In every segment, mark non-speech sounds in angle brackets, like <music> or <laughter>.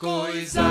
Coisa,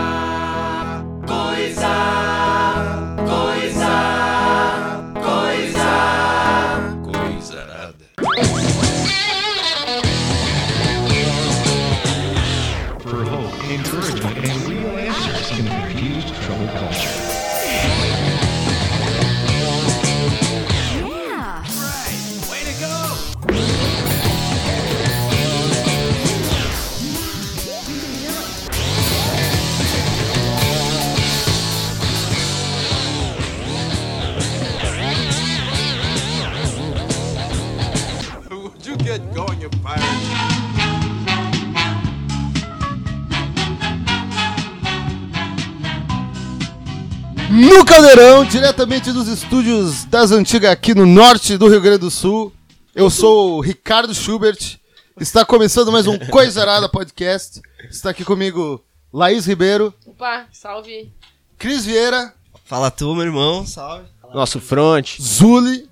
No Caldeirão, diretamente dos estúdios das antigas aqui no norte do Rio Grande do Sul. Eu sou o Ricardo Schubert. Está começando mais um Coisa Arada Podcast. Está aqui comigo Laís Ribeiro, Opa, salve. Cris Vieira, Fala tu, meu irmão, salve. Nosso front. Zuli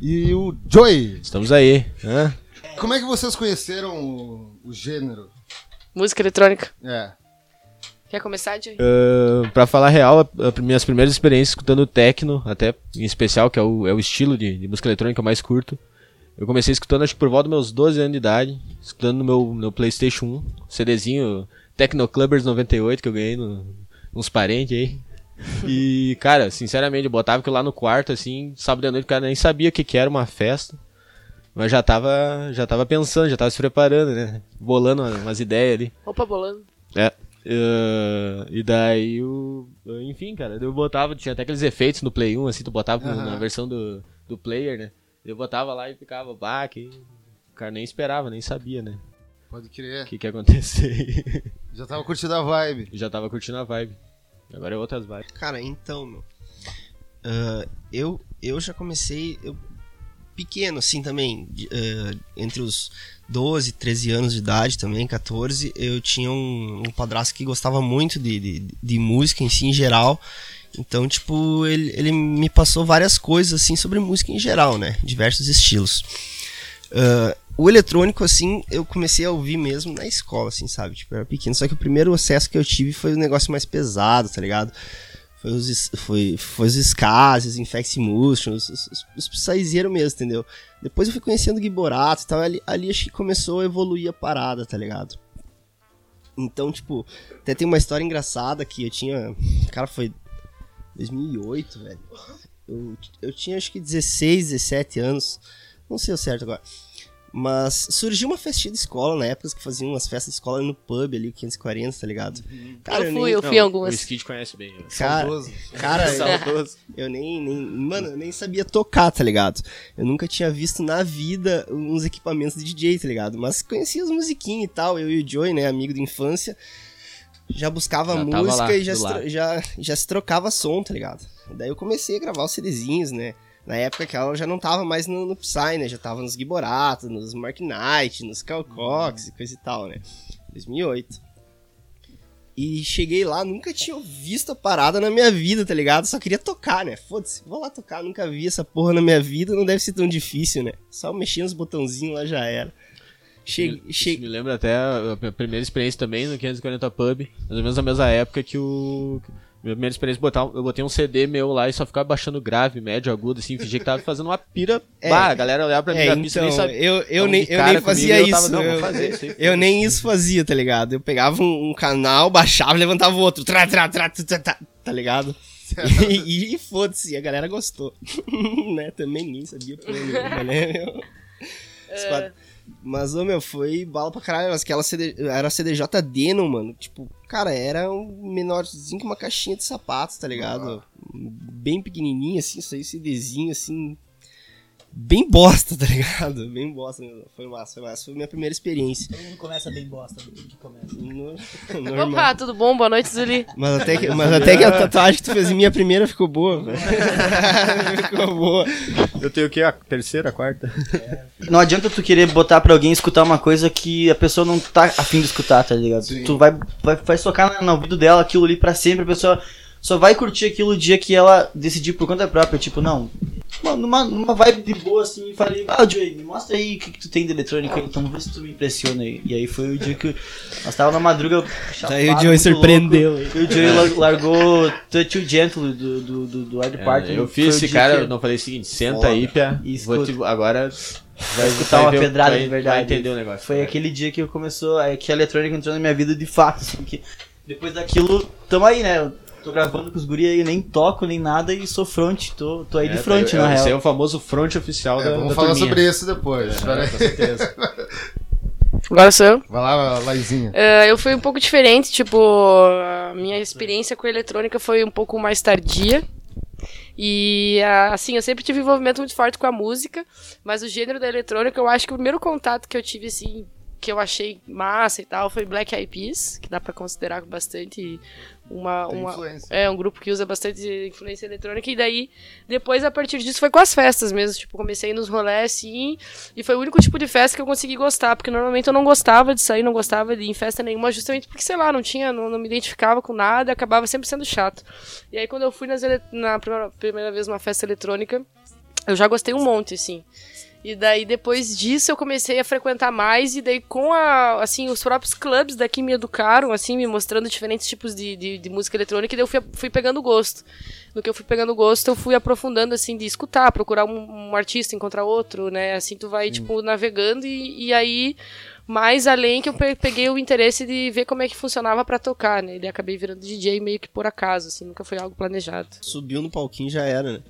e o Joey. Estamos aí. Hã? Como é que vocês conheceram o, o gênero? Música eletrônica. É. Quer começar, Jay? Ah, pra falar real, a- a- minhas primeiras experiências escutando techno, até em especial, que é o, é o estilo de, de música eletrônica mais curto. Eu comecei escutando acho que por volta dos meus 12 anos de idade, escutando no meu, no Playstation 1, CDzinho Techno Clubbers 98 que eu ganhei no, uns parentes aí. E, cara, sinceramente, eu botava aquilo lá no quarto, assim, sábado à noite, o cara nem sabia o que, que era uma festa. Mas já tava, já tava pensando, já tava se preparando, né? Bolando umas ideias ali. Opa, bolando. É. eh, e daí o. Enfim, cara, eu botava, tinha até aqueles efeitos no Play 1, assim, tu botava na versão do, do player, né? Eu botava lá e ficava, bah, que. O cara nem esperava, nem sabia, né? Pode O crer. que que ia acontecer. <laughs> Já tava curtindo a vibe. Já tava curtindo a vibe. Agora é outras vibes. Cara, então, meu. ah, eu, eu já comecei eu, pequeno, assim, também. ah, entre os 12, 13 anos de idade também, 14, eu tinha um, um padrasto que gostava muito de, de, de música em si, em geral. Então, tipo, ele, ele me passou várias coisas, assim, sobre música em geral, né? Diversos estilos. Ah, o eletrônico, assim, eu comecei a ouvir mesmo na escola, assim, sabe? Tipo, eu era pequeno. Só que o primeiro acesso que eu tive foi um negócio mais pesado, tá ligado? Foi os, foi, foi os Skaz, os Infect Motion, os, os, os, Psyzeiros mesmo, entendeu? Depois eu fui conhecendo o Giborato e tal, ali, ali acho que começou a evoluir a parada, tá ligado? Então, tipo, até tem uma história engraçada que eu tinha. Cara, foi 2008, velho. Eu, eu tinha acho que 16, 17 anos. Não sei o certo agora. Mas surgiu uma festinha de escola na época que faziam umas festas de escola no pub ali, 540, tá ligado? Cara, eu fui, nem- eu fui em O algumas. Skid conhece bem. né? Cara, Saudoso. cara Saudoso. eu nem, nem. Mano, eu nem sabia tocar, tá ligado? Eu nunca tinha visto na vida uns equipamentos de DJ, tá ligado? Mas conhecia as musiquinhas e tal. Eu e o Joey, né, amigo de infância, já buscava Já música lá, e já se, já, já se trocava som, tá ligado? Daí eu comecei a gravar os CDzinhos, né? Na época que ela já não tava mais no, no Psy, né? Já tava nos Giborato, nos Mark Knight, nos Cal Cox e coisa e tal, né? 2008. E cheguei lá, nunca tinha visto a parada na minha vida, tá ligado? Só queria tocar, né? Foda-se, vou lá tocar, nunca vi essa porra na minha vida, não deve ser tão difícil, né? Só mexer nos botãozinhos lá já era. Cheguei, Isso cheguei, me lembra até a minha primeira experiência também no 540 Pub, mais ou menos na mesma época que o. Minha primeira experiência, botar, eu botei um CD meu lá e só ficava baixando grave, médio, agudo, assim, fingia que tava fazendo uma pira. É. bah, a galera olhava pra mim É, e então, nem sabia. eu, eu, Tava nem, eu nem comigo fazia e eu isso. tava, não, vou eu, fazer isso aí, eu nem isso fazia, tá ligado? Eu pegava um, um canal, baixava e levantava o outro. Tra, tra, tra, tra, tra, tra, tá ligado? <laughs> e e foda-se, e a galera gostou. <laughs> né? Também nem sabia nenhuma, né? meu? Quadros- Mas, ô meu, foi bala pra caralho. Mas aquela CD, era CDJ Denon, mano. Tipo, cara, era um menorzinho com uma caixinha de sapatos, tá ligado? Bem pequenininho, assim, isso aí, CDzinho, assim. Bem bosta, tá ligado? <laughs> Bem bosta. mesmo. Foi massa, foi massa. Foi minha primeira experiência. Todo mundo começa bem bosta. Que começa. No- <laughs> normal. Opa, tudo bom? Boa noite, Zuli. Mas até, que, mas até que a <laughs> tatuagem que tu fez em minha primeira ficou boa, velho. ficou boa. Eu tenho o quê? A terceira, a quarta? Não adianta tu querer botar pra alguém escutar uma coisa que a pessoa não tá afim de escutar, tá ligado? Tu vai, vai, vai socar no ouvido dela aquilo ali pra sempre, a pessoa só vai curtir aquilo o dia que ela decidir por conta própria. Tipo, não, uma- numa, numa vibe de boa assim, e falei, ah, Joey, me mostra aí o que, que tu tem de eletrônica, então vamos ver se tu me impressiona aí. E aí foi o dia que nós tava na madruga. <laughs> Daí o chapado, Joey surpreendeu. louco, E o Joey lar- largou Touch You Gentle do, do, do, do Ed É, Parton. eu Foi fiz o esse cara, que- eu não falei o seguinte, senta Foda. aí, Pia. E Vou escuta. te- agora vai escutar uma pedrada vai- de verdade. Vai entender o negócio. Foi aquele dia que começou, é, que a eletrônica entrou na minha vida de fato, assim, que depois daquilo, tamo aí, né? Eu tô gravando com os guri aí, nem toco, nem nada, e sou front, tô, tô aí de front, é, na Esse é real. o famoso front oficial É, da vamos da falar turminha. sobre isso depois. Aí. Com certeza. <laughs> Agora sou eu. Vai lá, Laizinha. Eh, eu fui um pouco diferente, tipo, a minha experiência com a eletrônica foi um pouco mais tardia. E assim, eu sempre tive envolvimento muito forte com a música, mas o gênero da eletrônica, eu acho que o primeiro contato que eu tive, assim, que eu achei massa e tal, foi Black Eyed Peas, que dá pra considerar bastante uma, uma, é, um grupo que usa bastante influência eletrônica. E daí, depois, a partir disso, foi com as festas mesmo. Tipo, comecei nos rolés, assim. E foi o único tipo de festa que eu consegui gostar. Porque normalmente eu não gostava de sair, não gostava de ir em festa nenhuma, justamente porque, sei lá, não tinha, não, não me identificava com nada, acabava sempre sendo chato. E aí, quando eu fui nas na primeira, primeira vez numa festa eletrônica, eu já gostei um monte, assim. E daí, depois disso, eu comecei a frequentar mais, e daí, com a, assim, os próprios clubes daqui me educaram, assim, me mostrando diferentes tipos de, de, de música eletrônica, e daí eu fui, fui pegando gosto. No que eu fui pegando gosto, eu fui aprofundando, assim, de escutar, procurar um, um artista, encontrar outro, né? Assim, tu vai, tipo, navegando, e, e aí, mais além que eu pe- peguei o interesse de ver como é que funcionava pra tocar, né? E acabei virando DJ meio que por acaso, assim, nunca foi algo planejado. Subiu no palquinho já era, né?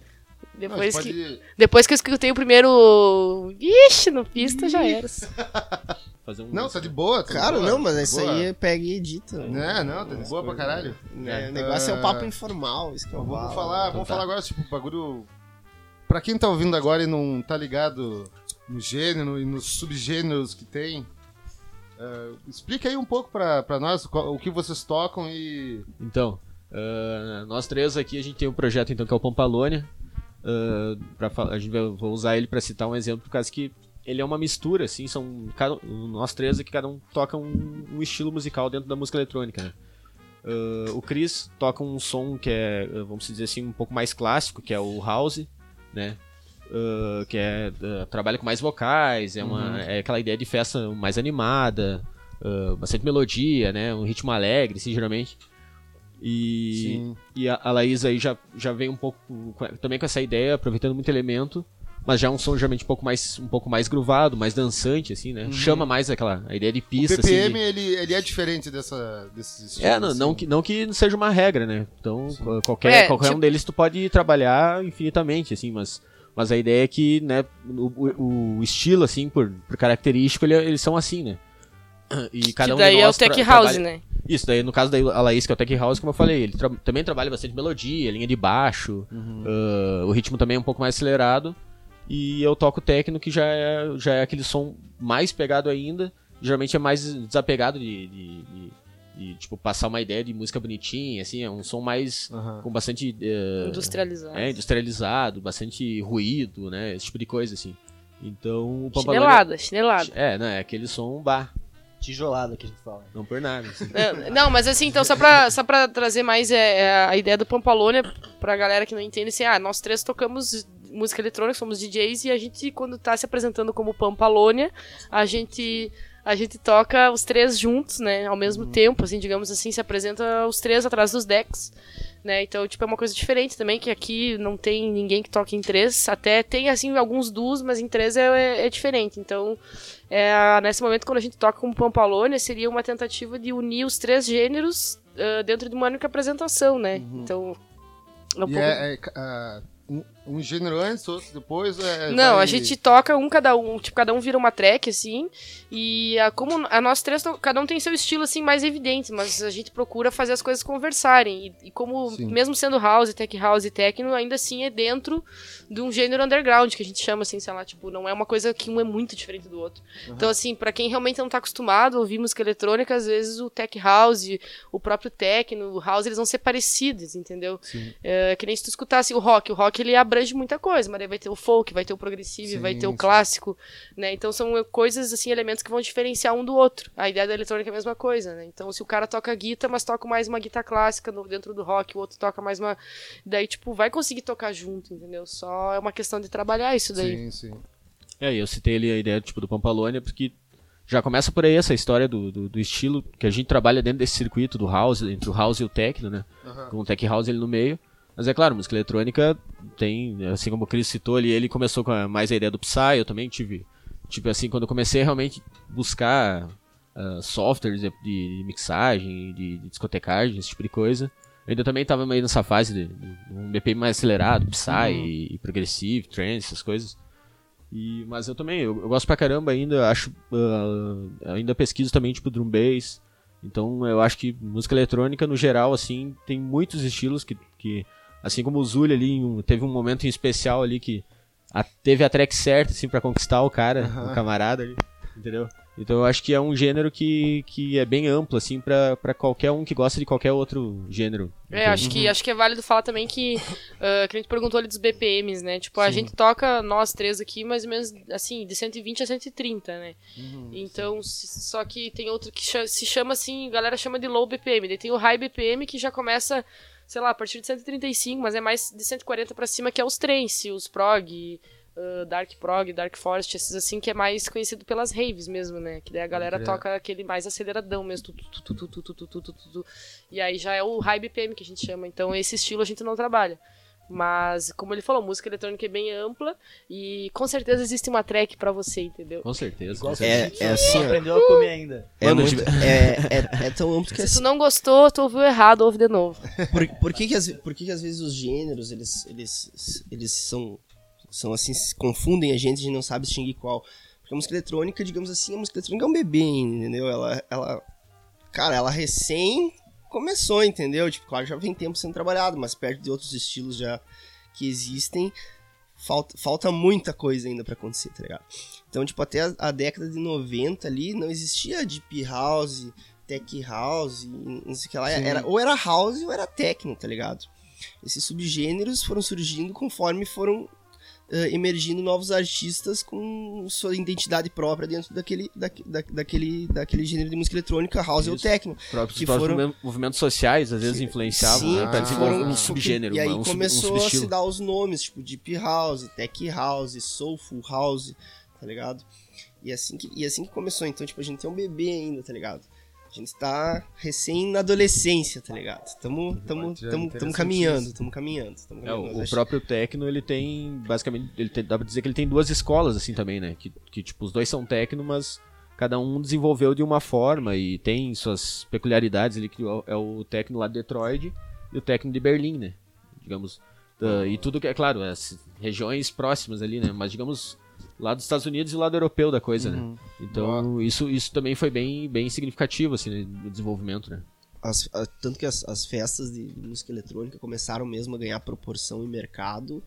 Depois Não, que... pode- Depois que eu escutei o primeiro. Ixi, no pista já era. <laughs> Fazer um- Não, tá de boa. Tá Cara, boa, não, mas tá de isso boa. aí é pega e edita. Né, não, tá de boa pra caralho. É, o negócio é o Ah, papo informal, isso que eu Vamos falar, Então vamos tá. falar agora, tipo, bagulho. Pra quem tá ouvindo agora e não tá ligado no gênero e nos subgêneros que tem, eh, explica aí um pouco pra, pra nós qual- o que vocês tocam e. Então, ah, nós três aqui, a gente tem um projeto então que é o Pampalônia. Pra fa- a gente vai, vou usar ele pra citar um exemplo, por causa que ele é uma mistura, assim, são cada, nós três aqui, cada um toca um, um estilo musical dentro da música eletrônica, né? Ah, o Chris toca um som que é, vamos dizer assim, um pouco mais clássico, que é o house, né? Ah, que é ah, trabalha com mais vocais, é, uma, é aquela ideia de festa mais animada, bastante melodia, né? Um ritmo alegre, assim, geralmente. E, Sim. e a, a Laís aí já, já vem um pouco também com essa ideia, aproveitando muito elemento, mas já é um som geralmente um pouco mais um pouco mais groovado, mais dançante assim, né? Chama mais aquela a ideia de O pista BPM assim. de- ele, ele é diferente dessa, desses estilos. É, não, não, assim. que, não que seja uma regra, né? Então, qual- qualquer, É, qualquer um tipo- deles tu pode trabalhar infinitamente, assim, mas, mas a ideia é que, né, o, o- o estilo, assim, por, por característico, ele- eles são assim, né? E cada que um daí é o Tech House, trabalha- né? Isso, daí no caso da Laís, que é o Tech House, como eu falei, ele tra- também trabalha bastante melodia, linha de baixo, ah, o ritmo também é um pouco mais acelerado. E eu toco techno, que já é, já é aquele som mais pegado ainda. Geralmente é mais desapegado de, de- de- de, tipo, passar uma ideia de música bonitinha, assim, é um som mais Aham. com bastante eh, Industrializado. é, industrializado, bastante ruído, né? Esse tipo de coisa, assim. Então o Chinelada, chinelada. É, né? É aquele som bar, Tijolada que a gente fala. não por nada. assim. É, Não, mas assim, então, só pra, só pra trazer mais é, é, a ideia do Pampalônia pra galera que não entende, assim, ah, nós três tocamos música eletrônica, somos DJs, e a gente, quando tá se apresentando como Pampalônia, a gente, a gente toca os três juntos, né, ao mesmo tempo, assim, digamos assim, se apresenta os três atrás dos decks, né, então, tipo, é uma coisa diferente também, que aqui não tem ninguém que toque em três, até tem, assim, alguns duos, mas em três é, é, diferente, então... É, nesse momento, quando a gente toca com Pampalônia, seria uma tentativa de unir os três gêneros ah, dentro de uma única apresentação, né? Então. É um pouco... é, é, ah, um, gênero antes, outro depois. É, Não, vai- a gente toca um cada um, tipo, cada um vira uma track, assim, e a, como a nós três, cada um tem seu estilo, assim, mais evidente, mas a gente procura fazer as coisas conversarem, e, e como, Sim. mesmo sendo house, tech house e techno, ainda assim é dentro de um gênero underground, que a gente chama, assim, sei lá, tipo, não é uma coisa que um é muito diferente do outro. Então, assim, pra quem realmente não tá acostumado a ouvir música eletrônica, às vezes o tech house, o próprio techno, o house, eles vão ser parecidos, entendeu? É, que nem se tu escutasse o rock, o rock ele abrange abrange muita coisa, mas vai ter o folk, vai ter o progressivo, vai Sim, ter o sim. clássico, né? Então são coisas, assim, elementos que vão diferenciar um do outro. A ideia da eletrônica é a mesma coisa, né? Então se o cara toca guitarra, mas toca mais uma guitarra clássica no- dentro do rock, o outro toca mais uma... Daí, tipo, vai conseguir tocar junto, entendeu? Só é uma questão de trabalhar isso daí. Sim, sim. É, e eu citei ali a ideia tipo, do Pampalônia, porque já começa por aí essa história do, do, do estilo que a gente trabalha dentro desse circuito do house, entre o house e o techno, né? Com o tech house ali no meio. Mas é claro, música eletrônica tem, assim como o Chris citou ali, ele começou com a- mais a ideia do Psy, eu também tive, tipo assim, quando eu comecei a realmente buscar ah, softwares de, de mixagem, de, de discotecagem, esse tipo de coisa, eu ainda também tava meio nessa fase de, de um BPM mais acelerado, Psy e, e progressive, trance, essas coisas. E, mas eu também, eu, eu gosto pra caramba ainda, acho, ah, ainda pesquiso também, tipo, drum bass. Então eu acho que música eletrônica, no geral, assim, tem muitos estilos que, que assim como o Zully ali, um- teve um momento em especial ali que a- teve a track certa, assim, pra conquistar o cara, o camarada ali, entendeu? Então eu acho que é um gênero que, que é bem amplo, assim, pra, pra qualquer um que gosta de qualquer outro gênero. É, entende? acho que, acho que é válido falar também que, ah, que a gente perguntou ali dos BPMs, né? Tipo, a gente toca, nós três aqui, mais ou menos, assim, de 120 a 130, né? então, se- só que tem outro que cha- se chama assim, a galera chama de low BPM. Daí tem o high BPM que já começa, sei lá, a partir de 135, mas é mais de 140 para cima, que é os trens, os prog, uh, dark prog, dark forest, esses assim, que é mais conhecido pelas raves mesmo, né? Que daí a galera toca aquele mais aceleradão mesmo, tu, tu, tu, e aí já é o high BPM que a gente chama, então esse estilo a gente não trabalha. Mas, como ele falou, música eletrônica é bem ampla e com certeza existe uma track pra você, entendeu? Com certeza. Igual com certeza. É, é assim, aprendeu a comer ainda. é, Mano, muito, é, é, <laughs> é tão amplo que Se assim, tu não gostou, tu ouviu errado, ouve de novo. por, por que que às, por que que às vezes os gêneros, eles, eles, eles são, são assim, se confundem a gente, a gente não sabe distinguir qual. Porque a música eletrônica, digamos assim, a música eletrônica é um bebê, entendeu? Ela, ela, cara, ela recém começou, entendeu? Tipo, claro, já vem tempo sendo trabalhado, mas perto de outros estilos já que existem, falta, falta muita coisa ainda pra acontecer, tá ligado? Então, tipo, até a, a década de 90 ali, não existia deep house, tech house, não sei o que lá. Era, ou era house ou era techno, tá ligado? Esses subgêneros foram surgindo conforme foram eh, emergindo novos artistas com sua identidade própria dentro daquele, daque- da, daquele, daquele gênero de música eletrônica, house ou techno. Os próprios, que foram- movimentos- sociais às vezes influenciavam Sim, né, que desenvolver um subgênero, E aí um, sub- um começou a se dar os nomes, tipo Deep House, Tech House, Soulful House, tá ligado? E assim que, e assim que começou, então, tipo, a gente é um bebê ainda, tá ligado? A gente tá recém na adolescência, tá ligado? Tamo, tamo, é tamo, tamo caminhando, tamo caminhando, tamo É, caminhando. o, Mas o acho- próprio Tecno, ele tem, basicamente, ele tem, dá pra dizer que ele tem duas escolas, assim, também, né? Que, que tipo, os dois são Tecno, mas cada um desenvolveu de uma forma e tem suas peculiaridades ali, que é o- é Tecno lá de Detroit e o Tecno de Berlim, né? Digamos, da- e tudo que, é claro, as regiões próximas ali, né? Mas, digamos, lá dos Estados Unidos e lado europeu da coisa, né? Então, isso, isso também foi bem, bem significativo, assim, né, no desenvolvimento, né? as- a- tanto que as, as festas de, de música eletrônica começaram mesmo a ganhar proporção em mercado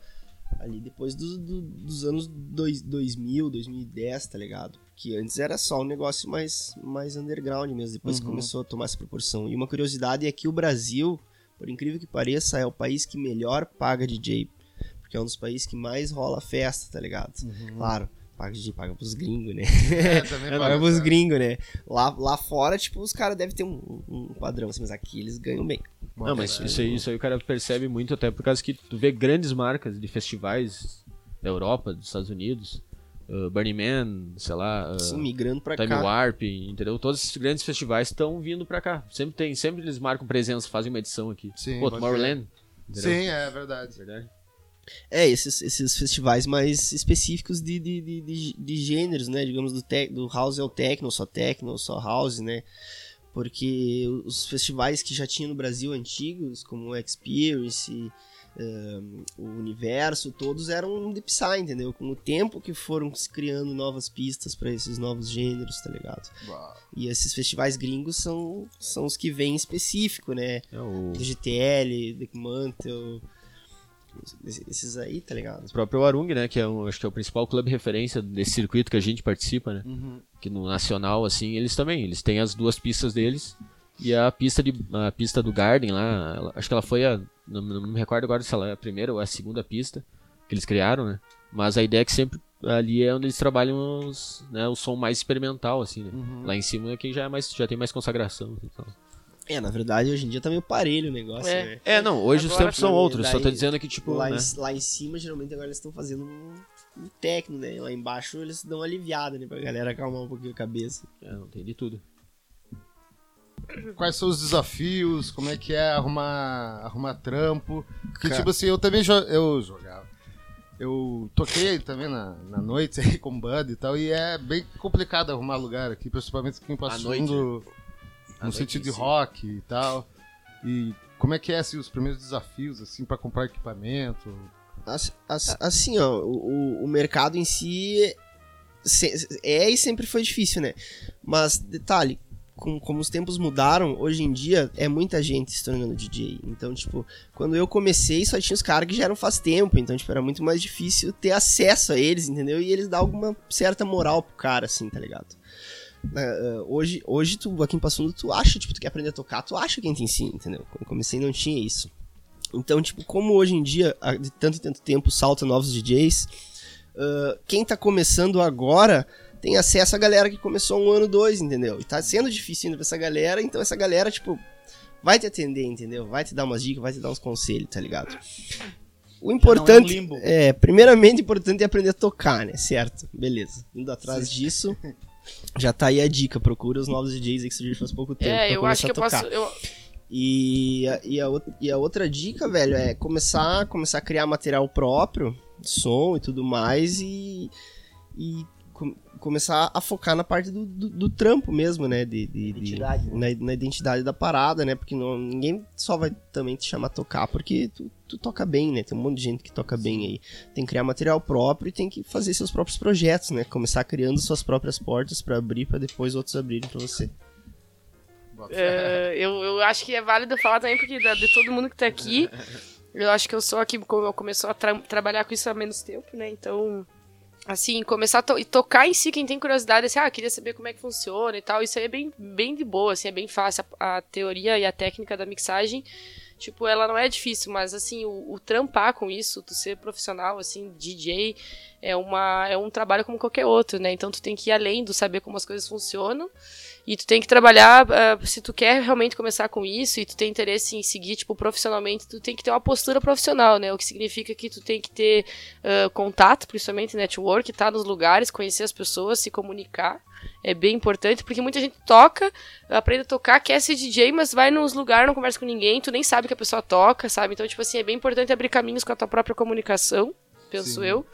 ali depois do- do- dos anos dois, 2000, 2010, tá ligado? Que antes era só um negócio mais, mais underground mesmo, depois que começou a tomar essa proporção. E uma curiosidade é que o Brasil, por incrível que pareça, é o país que melhor paga DJ, porque é um dos países que mais rola festa, tá ligado? Claro. Paga DJ, paga pros gringos, né? É, <laughs> também Paga pode pros ser. gringos, né? Lá, lá fora, tipo, os caras devem ter um, um padrão, assim, mas aqui eles ganham bem. Não, mas isso aí, isso aí o cara percebe muito até por causa que tu vê grandes marcas de festivais da Europa, dos Estados Unidos, uh, Burning Man, sei lá, uh, Assim, migrando pra Time cá. Warp, entendeu? Todos esses grandes festivais estão vindo pra cá. Sempre tem, sempre eles marcam presença, fazem uma edição aqui. Sim, Pô, Tomorrowland. Sim, é verdade. Verdade. É, esses, esses festivais mais específicos de, de, de, de, de gêneros, né? Digamos, do, tec, do house ao techno, só techno, só house, né? Porque os festivais que já tinha no Brasil antigos, como o Experience, um, o Universo, todos eram de Psy, entendeu? Com o tempo que foram se criando novas pistas para esses novos gêneros, tá ligado? E esses festivais gringos são, são os que vêm específico, né? É, o GTL, The Mantle, esses aí, tá ligado? o próprio Arung, né? Que é um, acho que é o principal clube referência desse circuito que a gente participa, né? Que no nacional, assim, eles também. Eles têm as duas pistas deles. E a pista, de, a pista do Garden lá, ela- acho que ela foi a. Não, não me recordo agora se ela é a primeira ou a segunda pista. que eles criaram, né? Mas a ideia é que sempre ali é onde eles trabalham os, né, o som mais experimental, assim, né? Lá em cima é que já, é mais, já tem mais consagração. Então. É, na verdade, hoje em dia tá meio parelho o negócio, É. né? É, não, hoje os Agora, tempos são daí- outros. Só tô daí- dizendo que, tipo, lá, né? em, lá em cima, geralmente agora eles estão fazendo um, um técnico, né? Lá embaixo eles dão uma aliviada, né? Pra galera acalmar um pouquinho a cabeça. É, não tem de tudo. Quais são os desafios? Como é que é arrumar, arrumar trampo? Porque, Cara. tipo assim, eu também jo eu jogava. Eu toquei também na, na noite aí <laughs> com banda e tal, e é bem complicado arrumar lugar aqui, principalmente quem passa noite, no noite sentido de rock e tal. E como é que é assim, os primeiros desafios assim para comprar equipamento? As- as- Assim, ó, o, o- mercado em si é e sempre foi difícil, né? Mas, detalhe, com- como os tempos mudaram, hoje em dia é muita gente se tornando DJ. Então, tipo, quando eu comecei, só tinha os caras que já eram faz tempo. Então, tipo, era muito mais difícil ter acesso a eles, entendeu? E eles dão alguma certa moral pro cara, assim, tá ligado? É, é, hoje, hoje tu, aqui em Passo Fundo, tu acha, tipo, tu quer aprender a tocar, tu acha quem te ensina, entendeu? Quando eu comecei não tinha isso. Então, tipo, como hoje em dia, há de tanto e tanto tempo, salta novos DJs, ah, quem tá começando agora tem acesso à galera que começou um ano, dois, entendeu? E tá sendo difícil ainda pra essa galera, então essa galera, tipo, vai te atender, entendeu? Vai te dar umas dicas, vai te dar uns conselhos, tá ligado? O importante. limbo. É, primeiramente, importante é aprender a tocar, né? Certo, beleza. Indo atrás disso, <laughs> já tá aí a dica. Procura os novos DJs aí que surgiram faz pouco tempo. É, eu acho que eu a tocar. posso. Eu, E, a- e, a, outra- e a outra dica, velho, é começar, começar a criar material próprio, som e tudo mais, e, e começar a focar na parte do, do, do trampo mesmo, né? De, de- de- Identidade, né? na, na identidade da parada, né? Porque não, ninguém só vai também te chamar a tocar porque tu, tu toca bem, né? Tem um monte de gente que toca bem aí. Tem que criar material próprio e tem que fazer seus próprios projetos, né? Começar criando suas próprias portas pra abrir, pra depois outros abrirem pra você. É, eu, eu acho que é válido falar também, porque de todo mundo que tá aqui, <laughs> eu acho que eu sou aqui, como eu começou a tra- trabalhar com isso há menos tempo, né? Então, assim, começar a to- tocar em si, quem tem curiosidade, assim, ah, queria saber como é que funciona e tal, isso aí é bem, bem de boa, assim, é bem fácil. A, a teoria e a técnica da mixagem, tipo, ela não é difícil, mas, assim, o, o trampar com isso, tu ser profissional, assim, DJ, é, uma, é um trabalho como qualquer outro, né? Então, tu tem que ir além do saber como as coisas funcionam, e tu tem que trabalhar, ah, se tu quer realmente começar com isso e tu tem interesse em seguir, tipo, profissionalmente, tu tem que ter uma postura profissional, né? O que significa que tu tem que ter ah, contato, principalmente network, estar nos lugares, conhecer as pessoas, se comunicar. É bem importante, porque muita gente toca, aprende a tocar, quer ser DJ, mas vai nos lugares, não conversa com ninguém, tu nem sabe que a pessoa toca, sabe? Então, tipo assim, é bem importante abrir caminhos com a tua própria comunicação, penso Sim. eu.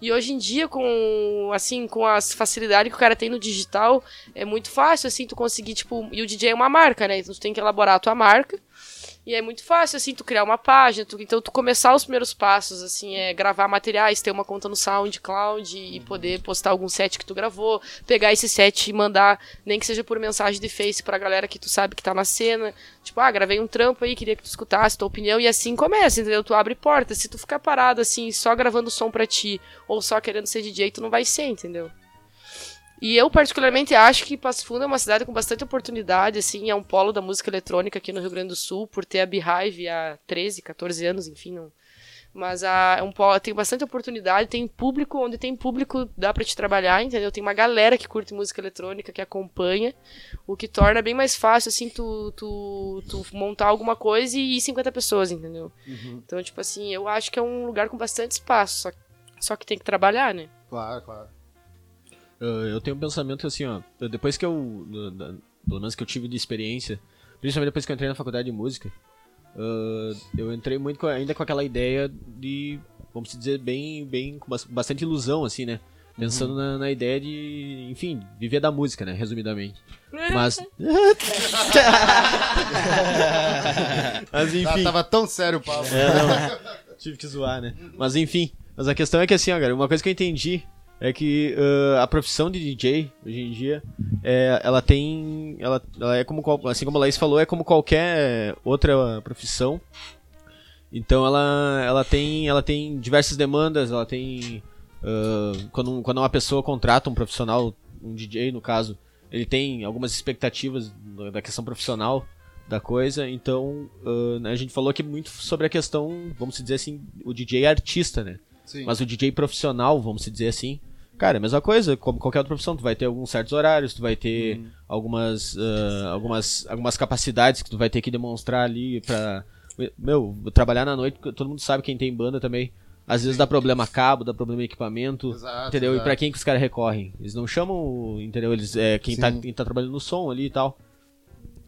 E hoje em dia, com assim, com as facilidades que o cara tem no digital, é muito fácil, assim, tu conseguir, tipo, e o DJ é uma marca, né? Então tu tem que elaborar a tua marca. E é muito fácil, assim, tu criar uma página, tu- então tu começar os primeiros passos, assim, é gravar materiais, ter uma conta no SoundCloud e poder postar algum set que tu gravou, pegar esse set e mandar, nem que seja por mensagem de Face pra galera que tu sabe que tá na cena. Tipo, ah, gravei um trampo aí, queria que tu escutasse tua opinião, e assim começa, entendeu? Tu abre portas. Se tu ficar parado, assim, só gravando som pra ti, ou só querendo ser DJ, tu não vai ser, entendeu? E eu, particularmente, acho que Passo Fundo é uma cidade com bastante oportunidade, assim, é um polo da música eletrônica aqui no Rio Grande do Sul, por ter a Beehive há 13, 14 anos, enfim, não... Mas a, é um polo, tem bastante oportunidade, tem público, onde tem público dá pra te trabalhar, entendeu? Tem uma galera que curte música eletrônica, que acompanha, o que torna bem mais fácil, assim, tu, tu, tu montar alguma coisa e ir 50 pessoas, entendeu? Então, tipo assim, eu acho que é um lugar com bastante espaço, só, só que tem que trabalhar, né? Claro, claro. Uh, eu tenho um pensamento assim, ó. Depois que eu. da- da- pelo menos que eu tive de experiência, principalmente depois que eu entrei na faculdade de música, uh, eu entrei muito com- ainda com aquela ideia de. Vamos dizer, bem. bem com bas- bastante ilusão, assim, né? Pensando na, na ideia de. Enfim, viver da música, né? Resumidamente. <laughs> <laughs> Mas. Mas enfim. tava tão sério o papo. É, não. Tive que zoar, né? Mas enfim. Mas a questão é que assim, ó, cara, uma coisa que eu entendi é que ãh, a profissão de DJ, hoje em dia, é, ela tem. Ela, ela é como. Assim como a Laís falou, é como qualquer outra profissão. Então ela, ela, tem, ela tem diversas demandas, ela tem. ãh, quando, quando uma pessoa contrata um profissional, um DJ no caso, ele tem algumas expectativas da- questão profissional da coisa, então né, a gente falou aqui muito sobre a questão, vamos dizer assim, o DJ artista, né? Sim. Mas o DJ profissional, vamos dizer assim, cara, é a mesma coisa, como qualquer outra profissão, tu vai ter alguns certos horários, tu vai ter algumas, ah, algumas, algumas capacidades que tu vai ter que demonstrar ali pra. Meu, trabalhar na noite, todo mundo sabe quem tem banda também. Às vezes dá problema cabo, dá problema equipamento, Exato, entendeu? E exato. pra quem que os caras recorrem? Eles não chamam, entendeu? Eles, é, quem, tá, quem tá trabalhando no som ali e tal.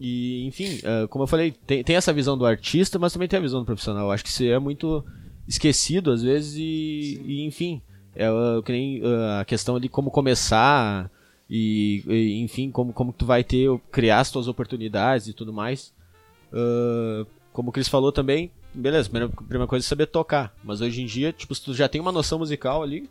E, enfim, ah, como eu falei, tem, tem essa visão do artista, mas também tem a visão do profissional. Eu acho que isso é muito esquecido às vezes e, e, enfim, é ah, que nem ah, a questão de como começar e, e, enfim, como, como tu vai ter, criar as tuas oportunidades e tudo mais. Ah, como o Cris falou também, beleza, primeira, primeira coisa é saber tocar. Mas hoje em dia, tipo, se tu já tem uma noção musical ali,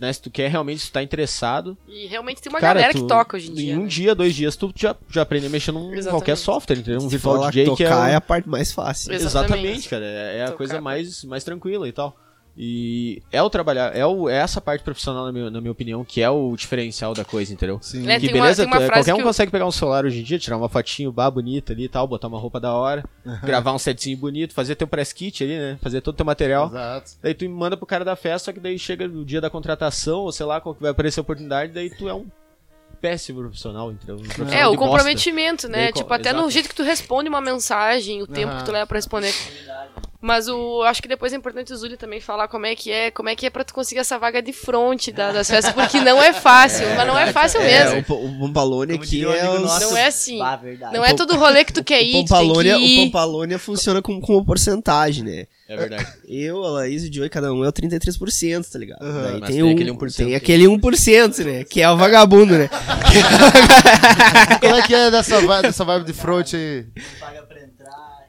né, se tu quer realmente, se tu tá interessado, E realmente tem uma Cara, galera tu- que toca hoje em dia. Em um né? dia, dois dias, tu já, já aprende a mexer num Exatamente. qualquer software, entendeu? Um Se virtual DJ que é, tocar o- é a parte mais fácil. Exatamente. Exatamente, cara. É, é a Tocar, coisa né? mais, mais tranquila e tal. E é o trabalhar, é, o, é essa parte profissional, na minha, na minha opinião, que é o diferencial da coisa, entendeu? Sim. É, que uma- beleza, uma tu- é, qualquer um eu- consegue pegar um celular hoje em dia, tirar uma fotinho bah, bonita ali e tal, botar uma roupa da hora, gravar um setzinho bonito, fazer teu press kit ali, né? Fazer todo o teu material. Exato. Daí tu manda pro cara da festa, só que daí chega no dia da contratação, ou sei lá, qual que vai aparecer a oportunidade, daí tu é um péssimo profissional, entendeu? Um profissional É, o de bosta. comprometimento, né? Daí tipo, até exato. no jeito que tu responde uma mensagem, o tempo que tu leva pra responder. Mas o acho que depois é importante o Zuli também falar como é que é, como é que é pra tu conseguir essa vaga de front da, das festas, porque não é fácil, mas não é fácil É, mesmo. o, o Pampalone Como aqui é os... nosso, Não é assim. Bah, verdade. Não é todo rolê que tu quer O ir, tu tem que Pampalônia, o ir. Pampalônia funciona como, como porcentagem, né? É verdade. <laughs> Eu, a Laís e o Joey, cada um é o 33%, tá ligado? Daí Mas tem, tem um, aquele 1%. Tem aquele 1%, né? Que é o vagabundo, né? <laughs> Como é que é dessa vibe, dessa vibe de front aí? Paga pra entrar.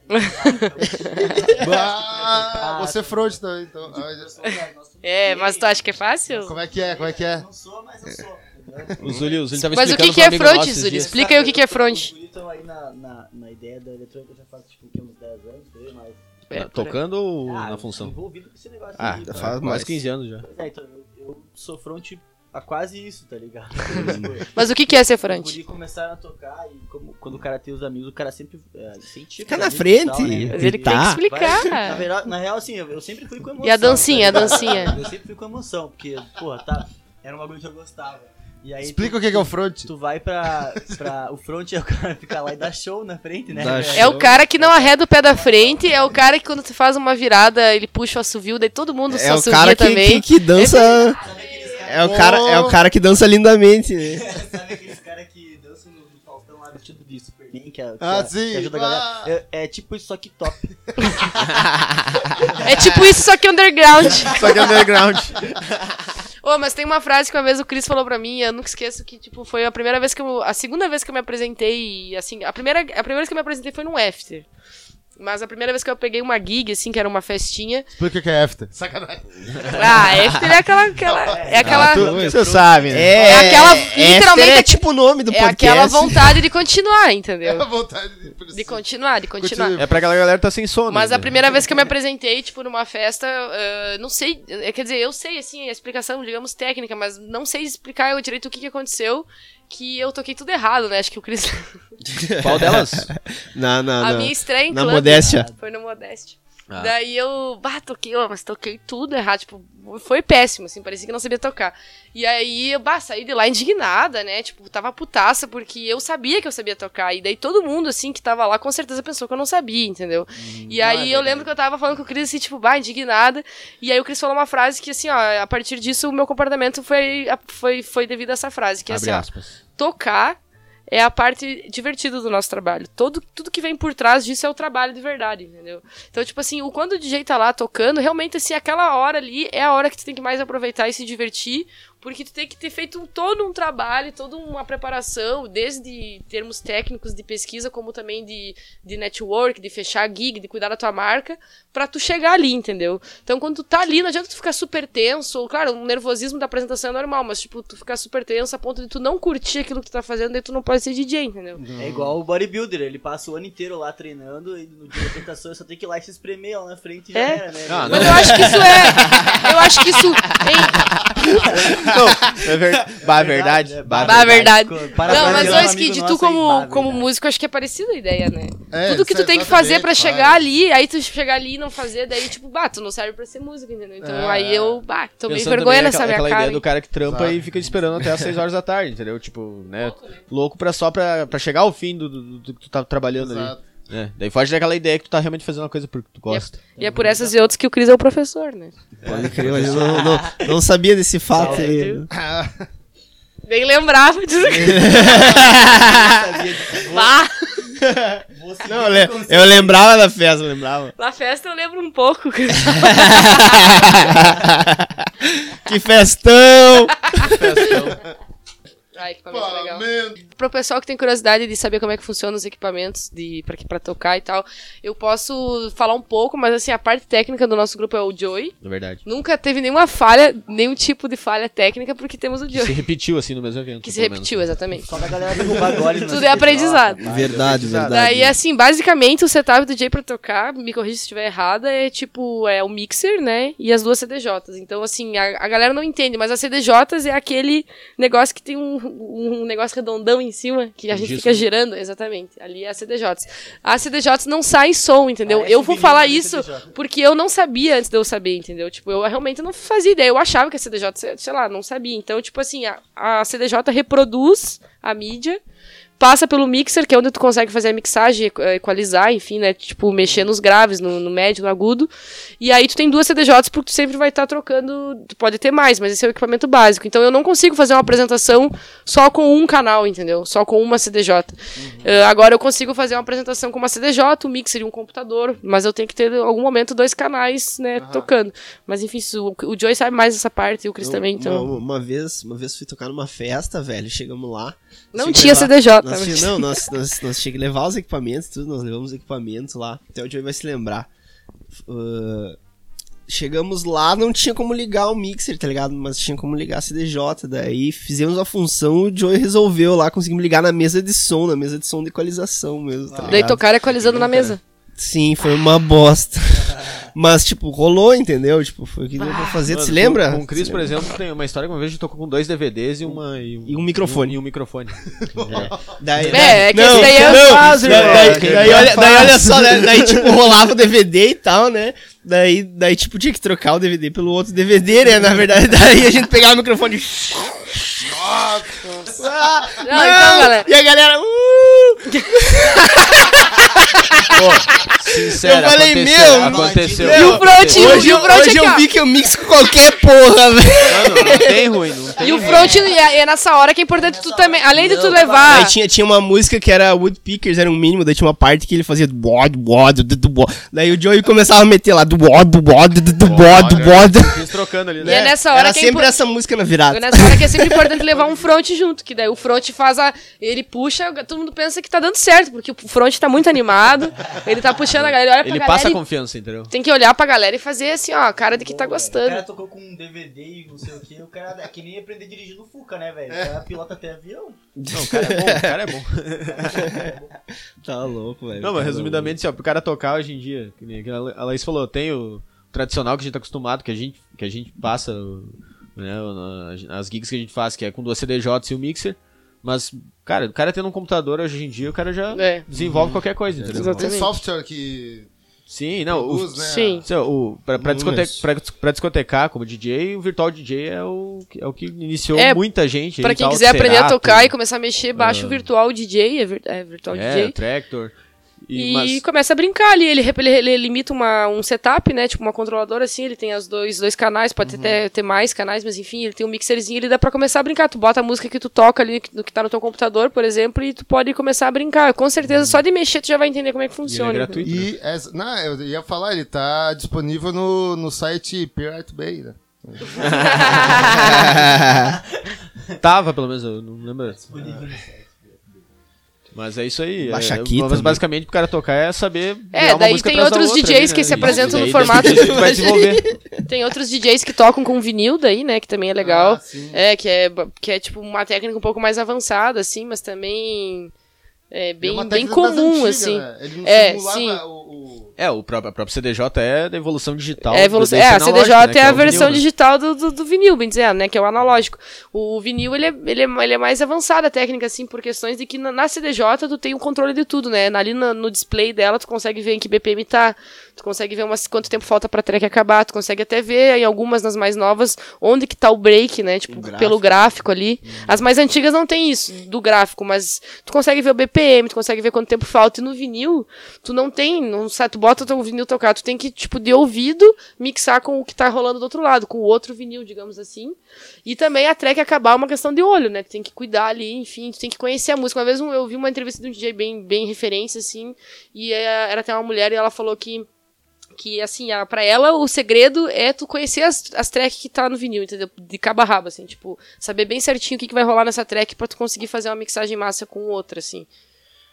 Ah, você é front também, então. Ah, É, mas tu acha que é fácil? Como é que é? Como é que é? Não sou, mas eu sou. O Zuli, o Zuli tava Mas o que, que é front, Zuli? Explica aí o que, que é front. Os estão aí na, na, na ideia da eletrônica já faz tipo, uns 10 anos, mas... É, Ah, Tocando ou Ah, na eu função? tô envolvido com esse negócio Ah, aí. faz faz quase mais. 15 anos já. Pois é, então eu, eu sou front a quase isso, tá ligado? <laughs> Mas o que, que é ser front? guri começaram a tocar e como, quando o cara tem os amigos, o cara sempre é, incentiva. Fica na frente. tal, né? Mas ele que tem que Tá. explicar. Na, vera- na real, assim, eu, eu sempre fui com emoção. E a dancinha, tá a dancinha? Eu sempre fui com emoção, porque, porra, tá, era um bagulho que eu gostava. E aí Explica tu, o que que é o front. Tu vai pra, pra. O front é o cara ficar lá e dar show na frente, né? É o cara que não arreda o pé da frente, é o cara que quando tu faz uma virada, ele puxa o assovio, daí todo mundo se É o assovia cara que, também. que, que dança... É o, cara, é o cara que dança lindamente, né? <laughs> Sabe aqueles caras que dançam no, no Faustão lá vestido de Superman, que, é- que, Ah, é- sim. que ajuda a Ah. galera? É, é tipo isso, só que top. <laughs> É tipo isso, só que underground. Só que underground. <laughs> Ô, mas tem uma frase que uma vez o Chris falou pra mim, eu nunca esqueço que, tipo, foi a primeira vez que eu. A segunda vez que eu me apresentei, assim, a primeira, a primeira vez que eu me apresentei foi num after. Mas a primeira vez que eu peguei uma gig, assim, que era uma festinha. Explica o que é after. Sacanagem. Ah, after é aquela. aquela é aquela. Ah, tu- Você sabe, né? É, É aquela- é, literalmente é é- tipo o nome do é podcast. aquela vontade de continuar, entendeu? A vontade de... De continuar, de continuar. Continue. É pra aquela galera que tá sem sono. Mas a né? primeira vez que eu me apresentei, tipo, numa festa, ah, não sei, eh, quer dizer, eu sei, assim, a explicação, digamos, técnica, mas não sei explicar eu direito o que, que aconteceu, que eu toquei tudo errado, né? Acho que o Chris... <laughs> Qual delas? Na, na, a na- minha estreia em na clube modéstia. Foi no Modéstia. Ah. Daí eu, bah, toquei, ó, mas toquei tudo errado, tipo, foi péssimo, assim, parecia que não sabia tocar. E aí eu, bah, saí de lá indignada, né, tipo, tava putaça, porque eu sabia que eu sabia tocar, e daí todo mundo, assim, que tava lá, com certeza pensou que eu não sabia, entendeu? e aí eu lembro que eu tava falando com o Cris, assim, tipo, bah, indignada, e aí o Cris falou uma frase que, assim, ó, a partir disso o meu comportamento foi, foi, foi devido a essa frase, que é assim, ó, aspas. tocar é a parte divertida do nosso trabalho. Todo, tudo que vem por trás disso é o trabalho de verdade, entendeu? Então, tipo assim, o quando o DJ tá lá tocando, realmente, assim, aquela hora ali é a hora que tu tem que mais aproveitar e se divertir, porque tu tem que ter feito um- todo um trabalho, toda uma preparação, desde termos técnicos de pesquisa, como também de, de network, de fechar gig, de cuidar da tua marca, pra tu chegar ali, entendeu? Então, quando tu tá ali, não adianta tu ficar super tenso, ou, claro, um nervosismo da apresentação é normal, mas, tipo, tu ficar super tenso a ponto de tu não curtir aquilo que tu tá fazendo, daí tu não pode ser DJ, entendeu? É igual o bodybuilder, ele passa o ano inteiro lá treinando e no dia da apresentação só tem que ir lá e se espremer lá na frente e já É. era, né? Ah, Mas eu acho que isso é. Eu acho que isso. <laughs> em- Não, <laughs> é ver... bah, verdade. Bah, Bah, verdade. Para não, mas ô Skid, tu aí, como, bah, como verdade. músico, acho que é parecida a ideia, né? É, Tudo que tu tem que fazer pra chegar ali, aí tu chegar ali e não fazer, daí tipo, bah, tu não serve pra ser músico, entendeu? Então É, aí é. eu, bah, tomei Pensando vergonha nessa aquela, minha aquela cara. ideia do cara que trampa Exato. e fica esperando até as 6 horas da tarde, entendeu? Tipo, né? Louco pra só pra, pra chegar ao fim do, do, do que tu tá trabalhando Exato. ali. Né? Daí foge daquela ideia que tu tá realmente fazendo uma coisa porque tu gosta. E é por essas e outras que o Cris é o professor, né? Pode crer, mas eu não, não, não sabia desse fato aí. <laughs> Nem lembrava disso. Bah, Não, eu, eu lembrava da festa, eu lembrava. na festa eu lembro um pouco. <laughs> Que festão! Ai, equipamento legal. Parlamento. Pro pessoal que tem curiosidade de saber como é que funcionam os equipamentos de para para tocar e tal, eu posso falar um pouco, mas assim, a parte técnica do nosso grupo é o Joey. Na verdade. Nunca teve nenhuma falha, nenhum tipo de falha técnica porque temos o Que se Joey. repetiu assim no mesmo evento. Que se pelo menos. repetiu, exatamente. Só da galera derrubar agora. e não <laughs> Tudo é aprendizado. Ah, Verdade, Daí, verdade. Daí, assim, basicamente o setup do Jay pra tocar, me corrija se estiver errada, é tipo, é o mixer, né? E as duas CDJs. Então, assim, a, a galera não entende, mas as CDJs é aquele negócio que tem um, um negócio redondão em cima, que a gente disco. fica girando, exatamente. Ali é a CDJs. As CDJs não saem som, entendeu? Parece eu vou falar da isso porque eu não sabia antes de eu saber, entendeu? Tipo, eu realmente não fazia ideia. Eu achava que a CDJ, sei- sei lá, não sabia. Então, tipo assim, a, a CDJ reproduz a mídia, passa pelo mixer, que é onde tu consegue fazer a mixagem, equ- equalizar, enfim, né? Tipo, mexer nos graves, no, no médio, no agudo. E aí tu tem duas CDJs porque tu sempre vai estar trocando. Tu pode ter mais, mas esse é o equipamento básico. Então eu não consigo fazer uma apresentação só com um canal, entendeu? Só com uma CDJ. Eh, agora eu consigo fazer uma apresentação com uma CDJ, um mixer e um computador. Mas eu tenho que ter, em algum momento, dois canais, né, tocando. Mas enfim, isso- o, Joey sabe mais dessa parte e o Chris também, então. Uma, uma vez, uma vez fui tocar numa festa, velho, chegamos lá. Não tinha levar- CDJ. Nós, tinha- não, nós, nós, nós tínhamos que levar os equipamentos, tudo, nós levamos os equipamentos lá. Até o Joey vai se lembrar. Uh, chegamos lá, não tinha como ligar o mixer, tá ligado? Mas tinha como ligar a CDJ. Daí fizemos a função, o Joey resolveu lá, conseguimos ligar na mesa de som, na mesa de som de equalização mesmo, tá Daí ligado? tocaram equalizando na mesa. Sim, foi uma bosta. <laughs> Mas, tipo, rolou, entendeu? Tipo, foi o que deu pra fazer. Mano, tu se lembra? Com, com o Cris, por exemplo, tem uma história que uma vez a gente tocou com dois DVDs e, uma, e, E um microfone. E um, microfone. <laughs> Daí, É, é que não, esse daí é não, fácil, daí, irmão. daí, daí olha, daí olha só, né? Daí, tipo, rolava o DVD e tal, né? Daí, daí, tipo, tinha que trocar o DVD pelo outro DVD, né? Na verdade, daí a gente pegava o microfone e... Ah, Não, então, galera. <laughs> E a galera... Uh! Sincero, Eu falei, aconteceu, meu, aconteceu. meu, E o front, e Hoje, e o front hoje aqui, eu vi que eu mixo com qualquer porra, velho. Mano, não tem ruim, não tem E o front, e é é nessa hora que é importante tu também, além de tu levar... Daí tinha, tinha uma música que era Woodpeckers, era um mínimo, daí tinha uma parte que ele fazia do wad, do wad. Daí o Joey começava a meter lá do wad, do do. Fiz trocando ali, E né? é nessa hora Era que é sempre impo- essa música na virada. Nessa hora que é sempre importante levar um front junto, que daí o front faz a. Ele puxa, todo mundo pensa que tá dando certo, porque o front tá muito animado, ele tá puxando a galera, ele olha pra Ele galera passa e confiança, entendeu? tem que olhar pra galera e fazer assim, ó, a cara de que tá O cara gostando. tocou com um DVD e não sei o que, o cara é que nem aprender a dirigir no Fuca, né, velho? O cara pilota até avião. Não, o cara é bom, o cara é bom. <laughs> Tá louco, velho. Não, mas resumidamente, assim, ó, pro cara tocar hoje em dia, que nem a La- a Laís falou, tem o tradicional que a gente tá acostumado, que a gente, que a gente passa, né, as gigs que a gente faz, que é com duas CDJs e o mixer, mas, cara, o cara tendo um computador hoje em dia, o cara já É. desenvolve qualquer coisa, entendeu? Exatamente. Tem software que Sim, não, o, produz, né? Sim. Assim, o, pra, pra, discote, pra, pra discotecar como DJ, o Virtual DJ é o, que- é o que iniciou É, muita gente. Pra quem tal, quiser aprender a tocar e começar a mexer, baixa o Virtual DJ, é, vir- é Virtual É, DJ. Tractor. E, E mas, começa a brincar ali, ele, ele, ele limita uma, um setup, né, tipo uma controladora assim, ele tem os dois, dois canais, pode Uhum. até ter mais canais, mas enfim, ele tem um mixerzinho, ele dá pra começar a brincar, tu bota a música que tu toca ali, no que tá no teu computador, por exemplo, e tu pode começar a brincar, com certeza, só de mexer tu já vai entender como é que Uhum. e ele funciona. é gratuito. né? E essa, não, eu ia falar, ele tá disponível no, no site Pirate Bay, né? <laughs> Tava, pelo menos, eu não lembro. Mas é isso aí. Baixa é, aqui mas também. basicamente o cara tocar é saber. É, daí música tem outros outra DJs ali, que né? se apresentam no formato-. <laughs> Tem outros DJs que tocam com vinil daí, né, que também é legal, Ah, é, que é, que é tipo uma técnica um pouco mais avançada, assim, mas também é E é bem, bem comum, antigas, assim. né? Ele não É, simulava sim. O, o- É, o próprio, a própria CDJ é da evolução digital. É, a evolu- desse é, a CDJ né, é a o versão vinil, né? digital do, do, do vinil, bem dizendo, né? Que é o analógico. O vinil, ele é, ele é, ele é mais avançado a técnica, assim, por questões de que na, na CDJ tu tem um controle de tudo, né? Ali no, no display dela tu consegue ver em que BPM tá, tu consegue ver umas, quanto tempo falta pra track acabar, tu consegue até ver em algumas nas mais novas onde que tá o break, né? Tipo, gráfico. pelo gráfico ali. As mais antigas não tem isso, do gráfico, mas tu consegue ver o BPM, tu consegue ver quanto tempo falta. E no vinil, tu não tem, não sabe, tu bota o teu vinil tocar, tu tem que, tipo, de ouvido, mixar com o que tá rolando do outro lado, com o outro vinil, digamos assim. E também a track acabar é uma questão de olho, né? Tu tem que cuidar ali, enfim, tu tem que conhecer a música. Uma vez eu vi uma entrevista de um DJ bem, bem referência, assim, e é- era até uma mulher e ela falou que que assim, a, pra ela o segredo é tu conhecer as, as tracks que tá no vinil, entendeu? De cabo a rabo, assim, tipo, saber bem certinho o que, que vai rolar nessa track pra tu conseguir fazer uma mixagem massa com outra, assim.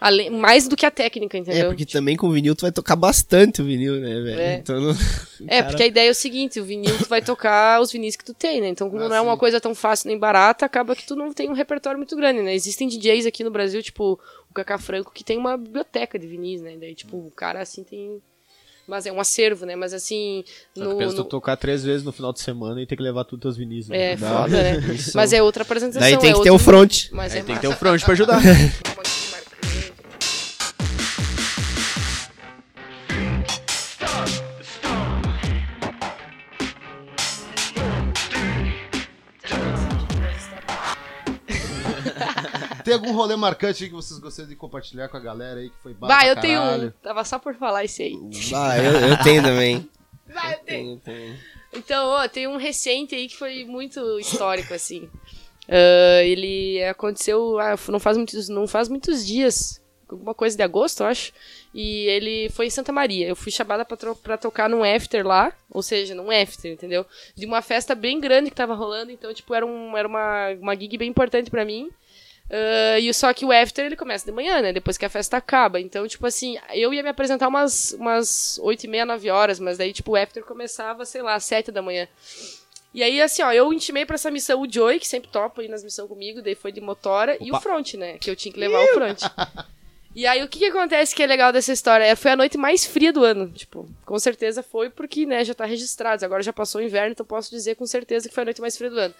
Além, mais do que a técnica, É, entendeu? porque também com o vinil tu vai tocar bastante o vinil, né, velho? É. Então não... <laughs> É, porque a ideia é o seguinte, o vinil tu vai tocar os vinis que tu tem, né? Então, como Ah, não é uma coisa tão fácil nem barata, acaba que tu não tem um repertório muito grande, né? Existem DJs aqui no Brasil, tipo o Cacá Franco, que tem uma biblioteca de vinis, né? Daí, tipo, o cara, assim, tem... Mas é um acervo, né? Mas, assim... Só que No, pensa tu no- tocar três vezes no final de semana e ter que levar tudo teus vinis. né? É, Dá- foda, né? Mas é outra apresentação. Daí tem é que ter o front. Mas Aí é tem que ter massa. um front pra ajudar. <laughs> <laughs> Tem algum rolê marcante aí que vocês gostariam de compartilhar com a galera aí que foi Bah, eu tenho um. Tava só por falar esse aí. Ah, eu, eu tenho também. <laughs> Bah, eu tenho. Tenho, tenho. Então, ó, tem um recente aí que foi muito histórico, assim. Ah, ele aconteceu ah, não, faz muitos, não faz muitos dias, alguma coisa de agosto, eu acho. E ele foi em Santa Maria. Eu fui chamada pra, tro- pra tocar num after lá, ou seja, num after, entendeu? De uma festa bem grande que tava rolando, então, tipo, era, um, era uma, uma gig bem importante pra mim. Ah, e só que o after ele começa de manhã, né? Depois que a festa acaba. Então, tipo assim, eu ia me apresentar umas, umas 8 e meia, 9 horas, mas daí, tipo, o after começava, sei lá, às 7 da manhã. E aí, assim, ó, eu intimei pra essa missão o Joey, que sempre topa aí nas missões comigo, daí foi de motora, e o front, né? Que eu tinha que levar o front. E aí, o que que acontece que é legal dessa história? É, Foi a noite mais fria do ano, tipo, com certeza foi, porque, né, já tá registrado, agora já passou o inverno, então posso dizer com certeza que foi a noite mais fria do ano.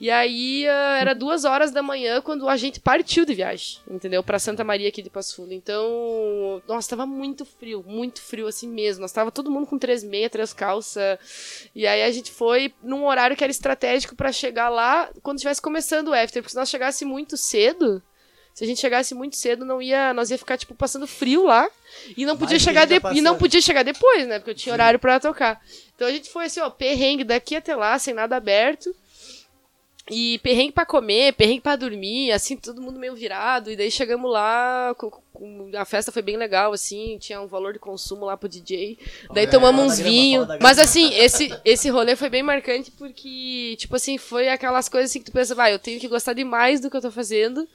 E aí, ah, era duas horas da manhã quando a gente partiu de viagem, entendeu? Pra Santa Maria aqui de Passo Fundo. Então, nossa, tava muito frio, muito frio assim mesmo. Nós tava todo mundo com três meia, três calças. E aí a gente foi num horário que era estratégico pra chegar lá quando estivesse começando o after, porque se nós chegasse muito cedo, se a gente chegasse muito cedo, não ia, nós ia ficar tipo passando frio lá e não podia Mais chegar tá de, e não podia chegar depois, né? Porque eu tinha horário pra tocar. Então a gente foi assim, ó, perrengue daqui até lá, sem nada aberto. E perrengue pra comer, perrengue pra dormir, assim, todo mundo meio virado. E daí chegamos lá, a festa foi bem legal, assim, tinha um valor de consumo lá pro DJ. Daí tomamos fala uns vinhos. Mas assim, esse, esse rolê foi bem marcante porque, tipo assim, foi aquelas coisas assim que tu pensa, vai, eu tenho que gostar demais do que eu tô fazendo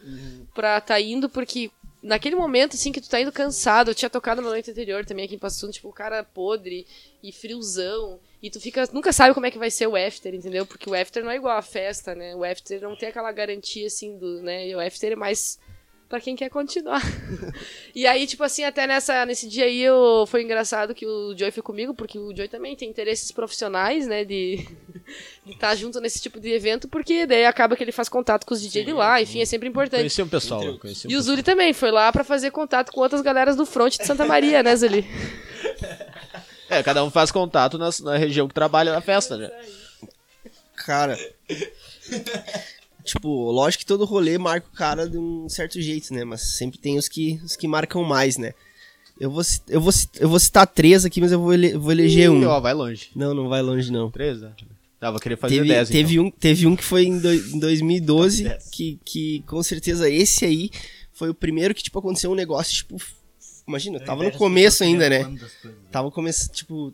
pra tá indo, porque naquele momento, assim, que tu tá indo cansado, eu tinha tocado na noite anterior também aqui em Passo tipo, o cara podre e friozão, e tu fica, nunca sabe como é que vai ser o after, entendeu? Porque o after não é igual a festa, né? O after não tem aquela garantia, assim, do, né? E o after é mais pra quem quer continuar. <laughs> e aí, tipo assim, até nessa, nesse dia aí, eu, foi engraçado que o Joey foi comigo, porque o Joey também tem interesses profissionais, né, de estar junto nesse tipo de evento, porque daí acaba que ele faz contato com os DJ de lá, enfim, é sempre importante. Conheci um pessoal, conheci um E o Zuli também foi lá pra fazer contato com outras galeras do front de Santa Maria, né, Zuli? <laughs> É, cada um faz contato nas- na região que trabalha na festa, né? Cara. Tipo, lógico que todo rolê marca o cara de um certo jeito, né? Mas sempre tem os que, os que marcam mais, né? Eu vou, eu, vou, eu vou citar três aqui, mas eu vou, ele- vou eleger um. Ó, vai longe. Não, não vai longe, não. Três, né? Tá, vou querer fazer Teve, 10, teve, então. um, teve um que foi em, doi- em 2012, que, que com certeza esse aí foi o primeiro que, tipo, aconteceu um negócio, tipo. Imagina, eu tava no começo ainda, né? Tava começando, tipo,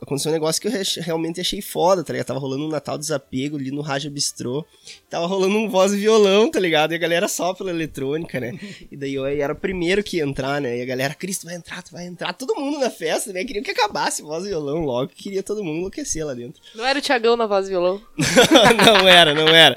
aconteceu um negócio que eu re- realmente achei foda, tá ligado? Tava rolando um Natal Desapego ali no Raja Bistrô. Tava rolando um voz e violão, tá ligado? E a galera só pela eletrônica, né? <laughs> E daí eu era o primeiro que ia entrar, né? E a galera, Cristo, vai entrar, tu vai entrar. Todo mundo na festa, né? Queria que acabasse voz e violão logo, queria todo mundo enlouquecer lá dentro. Não era o Thiagão na voz e violão? <laughs> não era, não era.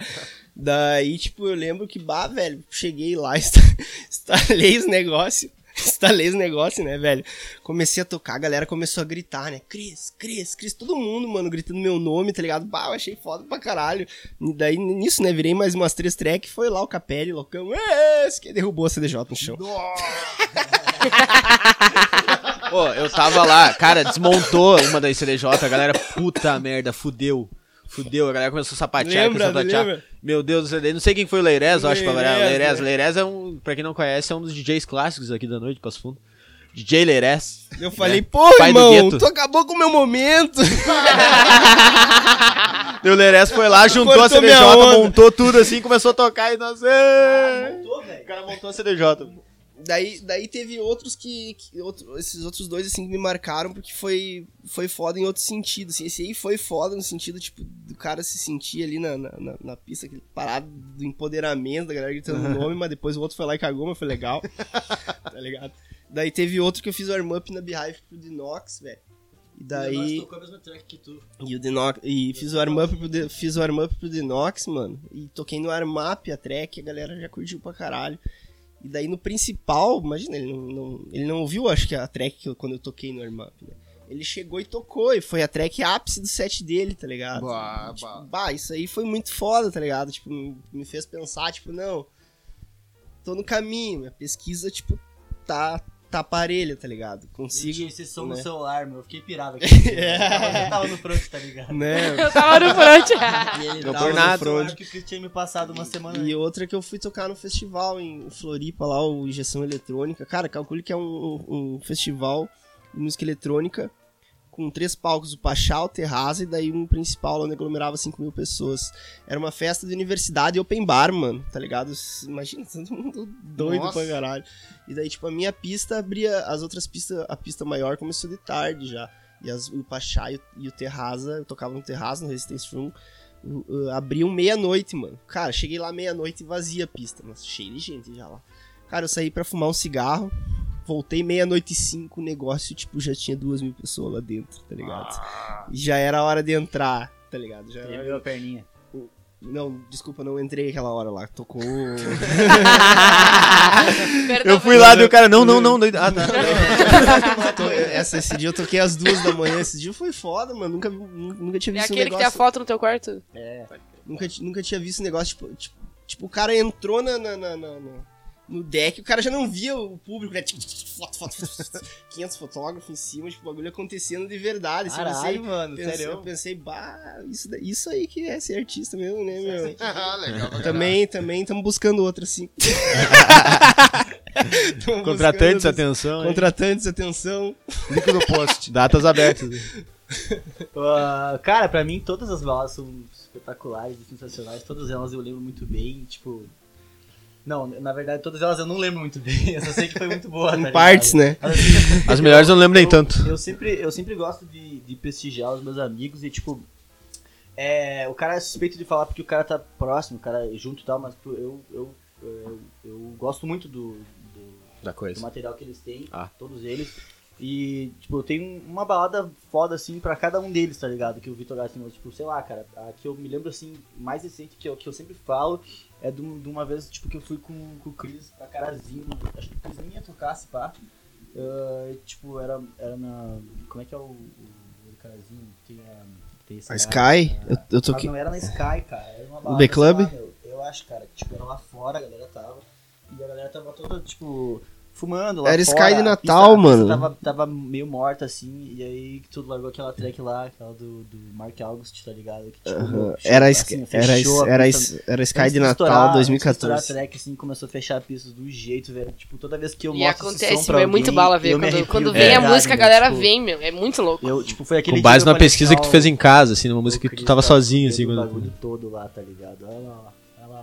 Daí, tipo, eu lembro que, bah, velho, cheguei lá, esta- <laughs> instalei os negócios. Instalei os negócios, né, velho? Comecei a tocar, a galera começou a gritar, né? Cris, Cris, Cris, todo mundo, mano, gritando meu nome, tá ligado? Bah, eu achei foda pra caralho. E daí, nisso, né, virei mais umas três tracks, foi lá o Capelli, loucão, esse que derrubou a CDJ no chão. Pô, eu tava lá, cara, desmontou uma das CDJ, a galera, puta merda, fudeu. Fudeu, a galera começou a sapatear, Lembra, começou a lembra? Meu Deus, eu não sei quem foi o Leirez, eu acho, pra variar. Leirez, Leirez, né? Leirez é um, pra quem não conhece, é um dos DJs clássicos aqui da noite, Passo Fundo. DJ Leirez. Eu falei, É. pô, Pai do irmão, tu acabou com o meu momento. <laughs> E o Leirez foi lá, juntou a Cortou CDJ, minha onda. montou tudo assim, começou a tocar e nós... "Ê!" Montou, velho. O cara montou a CDJ. Daí, daí teve outros que. que outro- esses outros dois, assim, que me marcaram, porque foi, foi foda em outro sentido. Assim, esse aí foi foda no sentido, tipo, do cara se sentir ali na, na, na- na pista, aquele parado do empoderamento, da galera gritando o <laughs> nome, mas depois o outro foi lá e cagou, mas foi legal. <laughs> tá ligado? Daí teve outro que eu fiz o warm-up na Beehive pro Dinox, velho. E daí. tocou a mesma track que tu. E o Dinox, e fiz o warm-up pro, De- fiz o warm-up pro Dinox, mano. E toquei no warm-up a track, a galera já curtiu pra caralho. E daí no principal, imagina, ele não, não- ele não ouviu, acho que a track que eu- quando eu toquei no warm-up, né? Ele chegou e tocou, e foi a track ápice do set dele, tá ligado? Bah, tipo, bah. bah, isso aí foi muito foda, tá ligado? Tipo, me- me fez pensar, tipo, não, tô no caminho, minha pesquisa, tipo, tá, tá parelha, tá ligado? Consigo, Tinha esse som né? no celular, meu. Eu fiquei pirado <laughs> aqui. É. Eu tava- eu tava no front, tá ligado? né? <laughs> Eu tava no front. E ele tava no celular que o Chris tinha me passado uma semana E outra que eu fui tocar no festival em Floripa, lá, o Injeção Eletrônica. Cara, calcule que é um, um festival de música eletrônica com três palcos, o Pachá, o Terraza e daí um principal onde aglomerava 5 mil pessoas. Era uma festa de universidade open bar, mano, tá ligado? <laughs> Imagina, todo mundo doido Nossa. pra caralho. E daí, tipo, a minha pista abria, as outras pistas, a pista maior começou de tarde já. E as- o Pachá e o, e o Terraza, eu tocava no Terraza, no Resistance Room, uh, abriam meia-noite, mano. Cara, cheguei lá meia-noite e vazia a pista, mas cheio de gente já lá. Cara, eu saí pra fumar um cigarro, voltei meia-noite e cinco, o negócio, tipo, já tinha duas mil pessoas lá dentro, tá ligado? E já era a hora de entrar, tá ligado? Já era... A perninha. Não, desculpa, não entrei aquela hora lá. Tocou. <laughs> Eu fui lá e o cara, não, não, não. Ah, tá. Essa, esse dia eu toquei às duas da manhã. Esse dia foi foda, mano. Nunca, vi- nunca tinha É visto um aquele que tem a negócio. foto no teu quarto? Nunca, ti- nunca tinha visto um negócio, tipo, tipo, tipo, o cara entrou na, na- na- na- na- no deck, o cara já não via o público, né? Tipo, Foto, foto, foto, 500 <laughs> fotógrafos em cima, tipo, o bagulho acontecendo de verdade. assim, eu pensei, mano, pensei, sério. eu pensei, bah, isso, isso aí que é ser artista mesmo, né, meu? <laughs> Ah, legal. Também, também estamos buscando outra, assim. <laughs> Tamo Contratantes, buscando- atenção. hein? Contratantes, atenção. caralho. Link no post. Datas abertas. Ah, cara, pra mim todas as balas são espetaculares e sensacionais. Todas elas eu lembro muito bem, tipo. Não, na verdade, todas elas eu não lembro muito bem. <laughs> Eu só sei que foi muito boa. tá Em ligado? partes, né? As melhores eu não lembro nem eu- tanto. Eu sempre, eu sempre gosto de, de prestigiar os meus amigos e, tipo, é, o cara é suspeito de falar porque o cara tá próximo, o cara é junto e tal, mas tipo, eu, eu, eu, eu gosto muito do, do, Da do coisa. material que eles têm, Ah. todos eles. E, tipo, eu tenho uma balada foda, assim, pra cada um deles, tá ligado? Que o Vitor Gassi, tipo, sei lá, cara, a que eu me lembro, assim, mais recente, que eu, que eu sempre falo, é de, um- de uma vez, tipo, que eu fui com, com o Cris pra Carazinho, acho que o Cris nem ia tocar, se pá. Ah, tipo, era, era na... como é que é o, o, o Carazinho? Tem a... Tem esse A cara, Sky? a- Eu, eu ah, toquei. não era na Sky, cara. Era uma No balada, B Club? lá, meu, Eu acho, cara, que tipo, era lá fora, a galera tava. E a galera tava toda, tipo, fumando lá Era fora. Sky de a Natal, pista- a pista mano. Tava, tava meio morta, assim, e aí tudo largou aquela track lá, aquela do, do Mark August, tá ligado? Que, tipo, Aham. meu, Era, assim, Sky- era, fechou a era, pista. era Sky de Natal antes de estourar 2014. a track, assim, começou a fechar pistas do jeito, velho. Tipo, toda vez que eu E mostro esse acontece, som pra meu, é muito bala me Quando, arrepio quando de vem a verdade, música, a galera tipo, vem, meu. É muito louco. Eu, tipo, foi aquele Com base na pesquisa que tu fez "Ó, em casa, assim, numa o música que tu tava tá sozinho, assim, o quando. bagulho todo lá, tá ligado? Olha lá,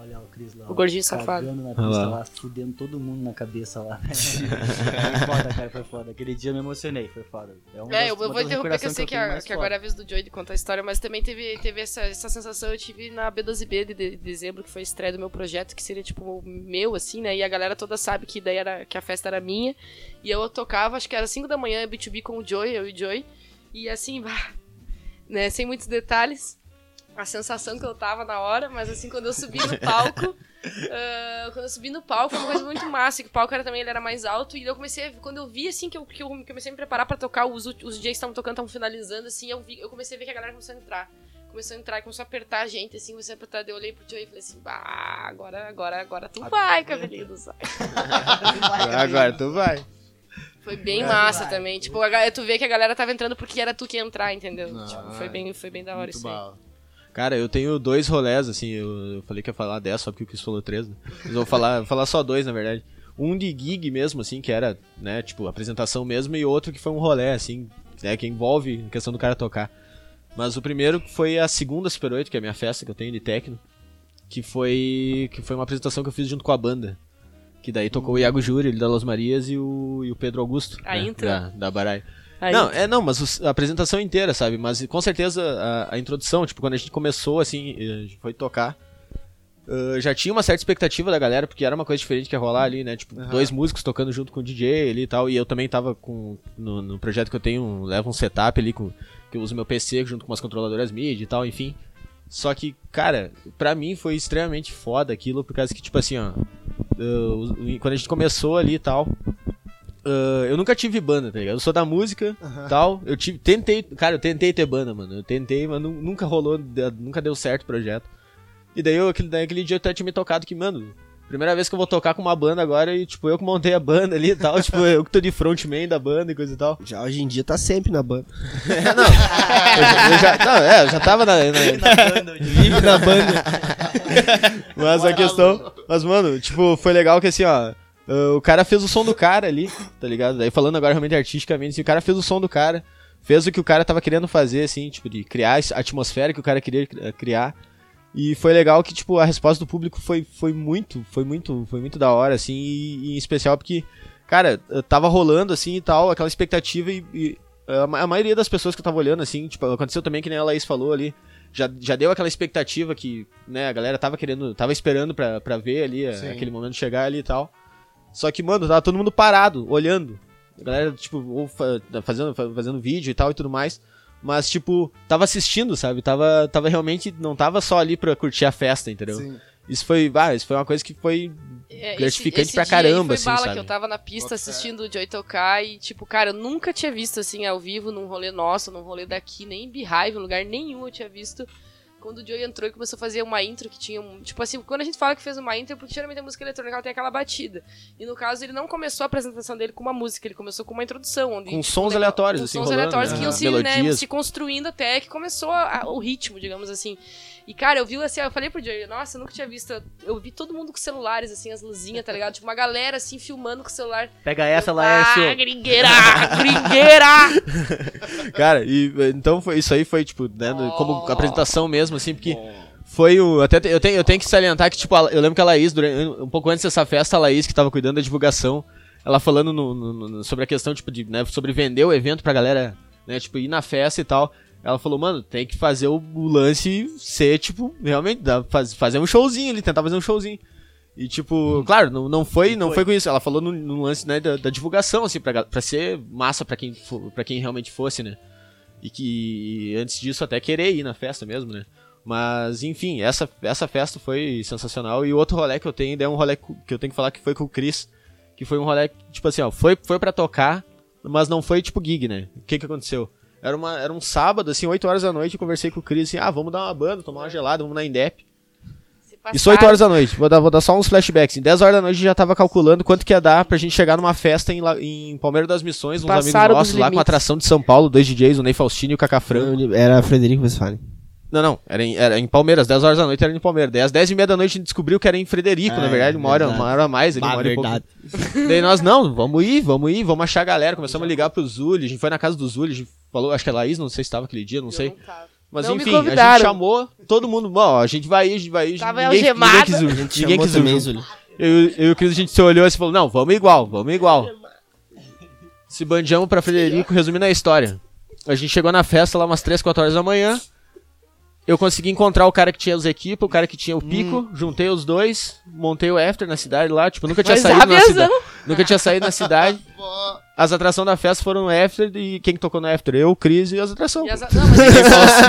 olha o Cris lá. O gordinho safado. Na Olha pista lá. lá, fudendo todo mundo na cabeça lá. <laughs> foi <laughs> foda, cara, foi foda. Aquele dia eu me emocionei, foi foda. É, uma É, das- eu, eu vou interromper, que eu sei que, tenho a- que agora é a vez do Joey de contar a história, mas também teve, teve essa, essa sensação, eu tive na B12B de, de dezembro, que foi a estreia do meu projeto, que seria, tipo, meu, assim, né, e a galera toda sabe que daí era, que a festa era minha, e eu tocava, acho que era 5 da manhã, B2B com o Joey, eu e o Joey, e assim, bah, <laughs> né, sem muitos detalhes, a sensação que eu tava na hora, mas assim, quando eu subi no palco, <laughs> ah, quando eu subi no palco, foi uma coisa muito massa, que o palco era também, ele era mais alto, e eu comecei, a- quando eu vi, assim, que eu, que eu comecei a me preparar pra tocar, os, os DJs estavam tocando, estavam finalizando, assim, eu, vi, eu comecei a ver que a galera começou a entrar. Começou a entrar e começou a apertar a gente, assim, começou a apertar, eu olhei pro Joey e falei assim, bah, agora, agora, agora tu vai, cabelinho do <laughs> sai. Agora tu vai. Foi bem massa também, tipo, a tu vê que a galera tava entrando porque era tu que ia entrar, entendeu? Tipo, foi bem, foi bem da hora Muito isso aí. bala. Cara, eu tenho dois rolés, assim, eu, falei que ia falar 10, só porque o Chris falou 3, né? Mas vou falar, vou falar só dois, na verdade. Um de gig mesmo, assim, que era, né, tipo, apresentação mesmo, e outro que foi um rolé, assim, né, que envolve a questão do cara tocar. Mas o primeiro foi a segunda Super 8, que é a minha festa que eu tenho de techno, que foi que foi uma apresentação que eu fiz junto com a banda. Que daí tocou o Iago Júri, ele da Los Marias, e o, e o Pedro Augusto, A né, intro. da, da Barai. Aí, Não, é não, mas a apresentação inteira, sabe? Mas com certeza a, a introdução, tipo, quando a gente começou, assim, a gente foi tocar, uh, já tinha uma certa expectativa da galera, porque era uma coisa diferente que ia rolar ali, né? Tipo, dois músicos tocando junto com o DJ ali e tal, e eu também tava com, no, no projeto que eu tenho, leva um setup ali, com, que eu uso meu PC junto com umas controladoras MIDI e tal, enfim. Só que, cara, pra mim foi extremamente foda aquilo, por causa que, tipo assim, ó, quando a gente começou ali e tal, uh, eu nunca tive banda, tá ligado? Eu sou da música e tal. Eu tive, tentei, cara, eu tentei ter banda, mano. Eu tentei, mas nu- nunca rolou, nunca deu certo o projeto. E daí eu, aquele, daí aquele dia eu até tinha me tocado que, mano, primeira vez que eu vou tocar com uma banda agora e, tipo, eu que montei a banda ali e tal, <laughs> tipo, eu que tô de frontman da banda e coisa e tal. Já hoje em dia tá sempre na banda. É, não. Eu já, eu já- não, é, eu já tava na- na, Vive na banda. <laughs> Mas a questão. Mas, mano, tipo, foi legal que assim, ó. Uh, o cara fez o som do cara ali, tá ligado? Daí falando agora realmente artisticamente, assim, o cara fez o som do cara, fez o que o cara tava querendo fazer, assim, tipo, de criar a atmosfera que o cara queria cri- criar. E foi legal que, tipo, a resposta do público foi, foi muito, foi muito, foi muito da hora, assim, e, e em especial porque, cara, uh, tava rolando, assim, e tal, aquela expectativa e, e a, ma- a maioria das pessoas que eu tava olhando, assim, tipo, aconteceu também que nem a Laís falou ali, já, já deu aquela expectativa que, né, a galera tava querendo, tava esperando pra, pra ver ali, eh, Sim. aquele momento chegar ali e tal. Só que, mano, tava todo mundo parado, olhando. A galera, tipo, fazendo, fa- fazendo vídeo e tal e tudo mais. Mas, tipo, tava assistindo, sabe? Tava, tava realmente, não tava só ali pra curtir a festa, entendeu? Sim. Isso foi, ah, isso foi uma coisa que foi É, gratificante pra dia aí caramba, foi assim, bala sabe? que eu tava na pista assistindo o Joy tocar e, tipo, cara, eu nunca tinha visto assim ao vivo, num rolê nosso, num rolê daqui, nem em Beehive, em lugar nenhum eu tinha visto. Quando o Joey entrou e começou a fazer uma intro que tinha um. Tipo assim, quando a gente fala que fez uma intro, é porque geralmente a música eletrônica ela tem aquela batida. E no caso, ele não começou a apresentação dele com uma música, ele começou com uma introdução. Onde, Com tipo, sons negócio- aleatórios, com assim, sons rolando, aleatórios né? que iam se, né, se construindo até que começou a- a- o ritmo, digamos assim. E, cara, eu vi assim, eu falei pro Joey, nossa, eu nunca tinha visto. Eu vi todo mundo com celulares, assim, as luzinhas, tá ligado? Tipo, uma galera assim filmando com o celular. Pega essa, Ah, Laércio. gringueira! <laughs> Gringueira! Cara, e então foi, isso aí foi, tipo, né, Oh. como apresentação mesmo, assim, porque foi o. Até eu, tenho, eu tenho que salientar que, tipo, eu lembro que a Laís, durante, um pouco antes dessa festa, a Laís, que tava cuidando da divulgação, ela falando no- no- sobre a questão, tipo, de, né, sobre vender o evento pra galera, né, tipo, ir na festa e tal. Ela falou, mano, tem que fazer o, o lance ser, tipo, realmente, dá- faz- fazer um showzinho ali, tentar fazer um showzinho. E, tipo, claro, não, não, foi, não foi. com isso. Ela falou no, no lance né, da, da divulgação, assim, pra, pra ser massa pra quem, pra quem realmente fosse, né? E que antes disso até querer ir na festa mesmo, né? Mas, enfim, essa, essa festa foi sensacional. E o outro rolê que eu tenho, é um rolê que eu tenho que falar que foi com o Chris. Que foi um rolê, que, tipo assim, ó, foi, foi pra tocar, mas não foi tipo gig, né? O que que aconteceu? Era, uma, era um sábado, assim, 8 horas da noite, eu conversei com o Chris assim, ah, vamos dar uma banda, tomar uma gelada, vamos na Indep. Isso 8 horas da noite. Vou dar, vou dar só uns flashbacks. Em 10 horas da noite já tava calculando quanto que ia dar pra gente chegar numa festa em, em Palmeiras das Missões, uns Passaram amigos nossos lá com limites. uma atração de São Paulo, dois DJs, o Ney Faustino e o Cacá Franco. Era Frederico Westphalen. Não, não, era em, era em Palmeiras, 10 horas da noite era em Palmeiras. Daí às 10 e meia da noite a gente descobriu que era em Frederico, Ah, na verdade, uma hora, uma hora a mais ali, uma Bah, e verdade. <laughs> Daí nós, não, vamos ir, vamos ir, vamos achar a galera. Começamos a ligar pro Zuli, a gente foi na casa do Zuli, a gente falou, acho que a Laís, não sei se tava aquele dia, não sei. Mas Não enfim, a gente chamou todo mundo, bom, a gente vai ir, a gente vai ir. Tava ninguém, algemada. ninguém quis ir, A gente ninguém quis também. Eu, eu e o Cris, a gente se olhou e se falou, não, vamos igual, vamos igual. Se bandiamos pra Frederico, resumindo a história. A gente chegou na festa lá umas 3, 4 horas da manhã. Eu consegui encontrar o cara que tinha os equipos, o cara que tinha o pico, juntei os dois, montei o after na cidade lá, tipo, nunca tinha Mas saído na avião. cidade. Nunca tinha saído na <laughs> cidade. As atrações da festa foram no after e quem que tocou no after? Eu, o Cris e as atrações. E as- não, mas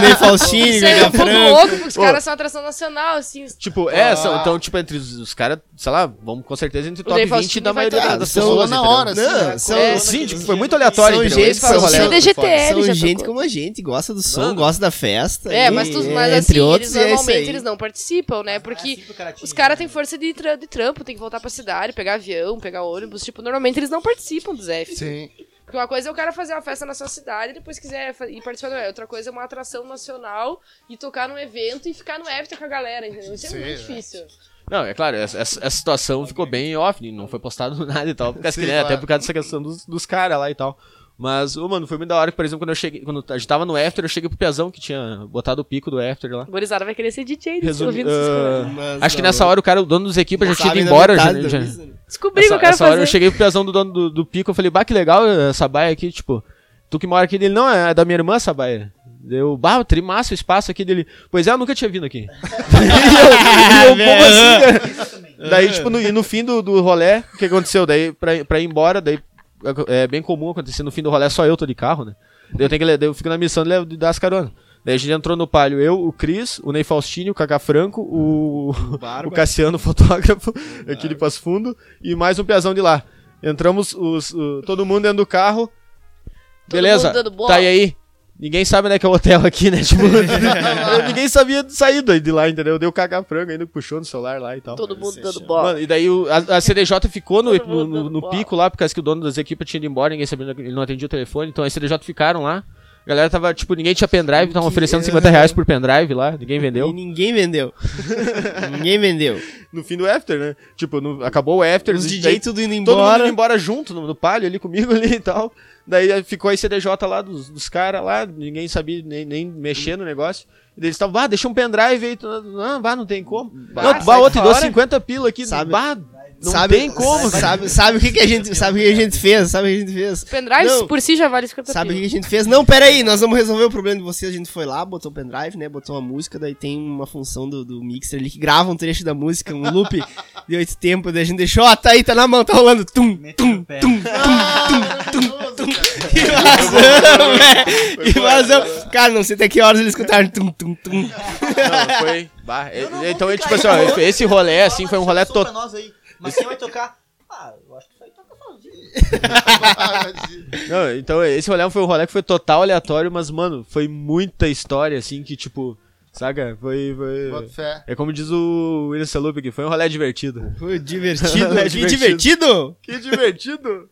Nem Faustino, isso aí é um pouco louco, porque os caras são atração nacional, assim. Tipo, é, são, então, tipo, entre os, os caras, sei lá, vamos com certeza entre o top Dave 20 Faustino da maioria das São pessoas. na entendeu? hora, assim, Não, né? são- É. Sim, tipo, foi muito aleatório, São gente- foi o rolê. É DGTL, São gente como a gente, gosta do som, Mano. gosta da festa. É, e- mas, tu, é, mas entre assim, outros, eles e é normalmente eles não participam, né? Porque assim os caras têm força de, tra- de trampo, tem que voltar pra cidade, pegar avião, pegar ônibus. Tipo, normalmente eles não participam dos F. Sim. Porque uma coisa é o cara fazer uma festa na sua cidade e depois quiser ir participar do evento. Outra coisa é uma atração nacional e tocar num evento e ficar no after com a galera, entendeu? Isso é Sim, muito é. difícil. Não, é claro, essa, essa- situação ficou bem off, não foi postado <laughs> nada e tal, porque, Sim, que, né, claro. até por causa dessa questão dos, dos caras lá e tal. Mas, ô, mano, foi muito da hora que, por exemplo, quando eu cheguei, quando a gente tava no after, eu cheguei pro Piazão que tinha botado o pico do after lá. O Borizada vai querer ser DJ ouvindo coisas. Mas acho que nessa hora o cara, o dono dos equipes já tinha ido da embora. Já, já- né? Descobri o que essa, eu quero essa hora eu cheguei pro Piazão do dono do, do pico, eu falei, bah, que legal essa baia aqui, tipo, tu que mora aqui dele, não, é da minha irmã essa baia. Deu, bah, trimassa o espaço aqui dele. Pois é, eu nunca tinha vindo aqui. <laughs> e eu, e eu, como assim, cara? Daí, tipo, no, e no fim do, do rolê, o que aconteceu? Daí, pra, pra ir embora, daí é bem comum acontecer no fim do rolê, só eu tô de carro, né? Daí eu, tenho que, eu fico na missão de, dar as caronas. Daí a gente entrou no palio, eu, o Cris, o Ney Faustini, o Cacá Franco, o, o <laughs> Cassiano, fotógrafo, <laughs> aqui de Passo Fundo, e mais um piazão de lá. Entramos os, o- todo mundo dentro do carro. Beleza, mundo dando bola. tá e aí? Ninguém sabe onde é que é o hotel aqui, né? Tipo, <laughs> <laughs> ninguém sabia de saída de lá, entendeu? Deu Cacá Franco ainda puxou no celular lá e tal. Todo mundo dando bola. Mano, e daí o- a, a CDJ ficou no, no, no- no pico lá, por causa que o dono das equipes tinha ido embora, ninguém sabia, ele não atendia o telefone, então a CDJ ficaram lá. A galera tava, tipo, ninguém tinha pendrive, estavam oferecendo 50 reais por pendrive lá, ninguém E vendeu. ninguém vendeu. <laughs> ninguém vendeu. No fim do after, né? Tipo, no- acabou o after, Os daí DJ tudo indo todo mundo embora. indo embora junto, no, no palio ali comigo ali e tal. Daí ficou a CDJ lá dos, dos caras lá, ninguém sabia nem, nem mexer no negócio. E daí eles estavam, bah, deixa um pendrive aí. Tu, não, bah, não tem como. não, bah, sai outro, deu fora. 50 pila aqui. Sabe- bah, não sabe, tem como. Sabe, sabe o que, que a gente, sabe o que a gente fez? Sabe o que a gente fez? Pendrive Não. por si já vale 50 Sabe o que a gente fez? Não, pera aí, nós vamos resolver o problema de vocês. A gente foi lá, botou o pendrive, né? Botou uma música, daí tem uma função do, do mixer ali que grava um trecho da música, um loop <laughs> de oito tempos, daí a gente deixou, ó, tá aí, tá na mão, tá rolando. Tum, tum, tum, tum, tum, tum, tum. Que vazão, velho. Que vazão. Cara, não sei até que horas eles escutaram. Tum, tum, tum. Não, foi. <laughs> bah, é- então, é, ficar tipo assim, ó, esse rolê, assim, foi um rolê aí. <laughs> Mas quem vai tocar? Ah, eu acho que isso aí toca sozinho. <laughs> Não, então esse rolê foi um rolê que foi total aleatório, mas, mano, foi muita história, assim, que, tipo, saca? Foi. Foi... fé. É como diz o William Salup aqui, foi um rolê divertido. Foi divertido. É que divertido. Que divertido!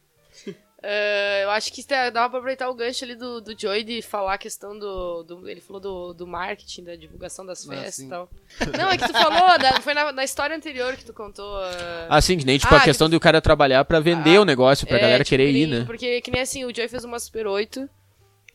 É, eu acho que dá pra aproveitar o gancho ali do, do Joey de falar a questão do, do- Ele falou do, do marketing, da divulgação das Ah, festas sim. e tal. <laughs> Não, é que tu falou, da- foi na, na história anterior que tu contou. é, Assim, que nem, tipo, Ah, a questão de o cara trabalhar pra vender Ah, o negócio, pra é, galera tipo, querer que ir, nem- né? Porque que nem assim, o Joey fez uma Super 8.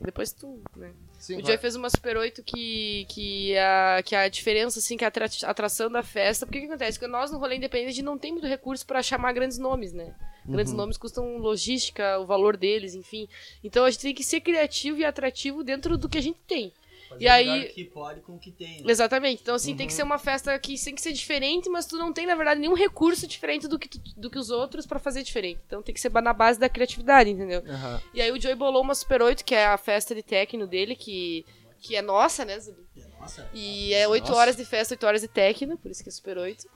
Depois tu, né? Sim, O. Joey fez uma Super 8 que, que, a, que a diferença, assim, que a atra- atração da festa. Porque o que acontece? Porque nós no rolê independente a gente não tem muito recurso pra chamar grandes nomes, né? Grandes Uhum. nomes custam logística, o valor deles, enfim. Então a gente tem que ser criativo e atrativo dentro do que a gente tem. Fazer E aí- que pode com o que tem. né? Exatamente. Então, assim, Uhum. tem que ser uma festa que tem que ser diferente, mas tu não tem, na verdade, nenhum recurso diferente do que, tu- do que os outros pra fazer diferente. Então tem que ser na base da criatividade, entendeu? Aham. E aí o Joey bolou uma Super 8, que é a festa de techno dele, que, que é nossa, né, Zubi? Nossa. E é 8 horas de festa, 8 horas de techno, por isso que é Super 8.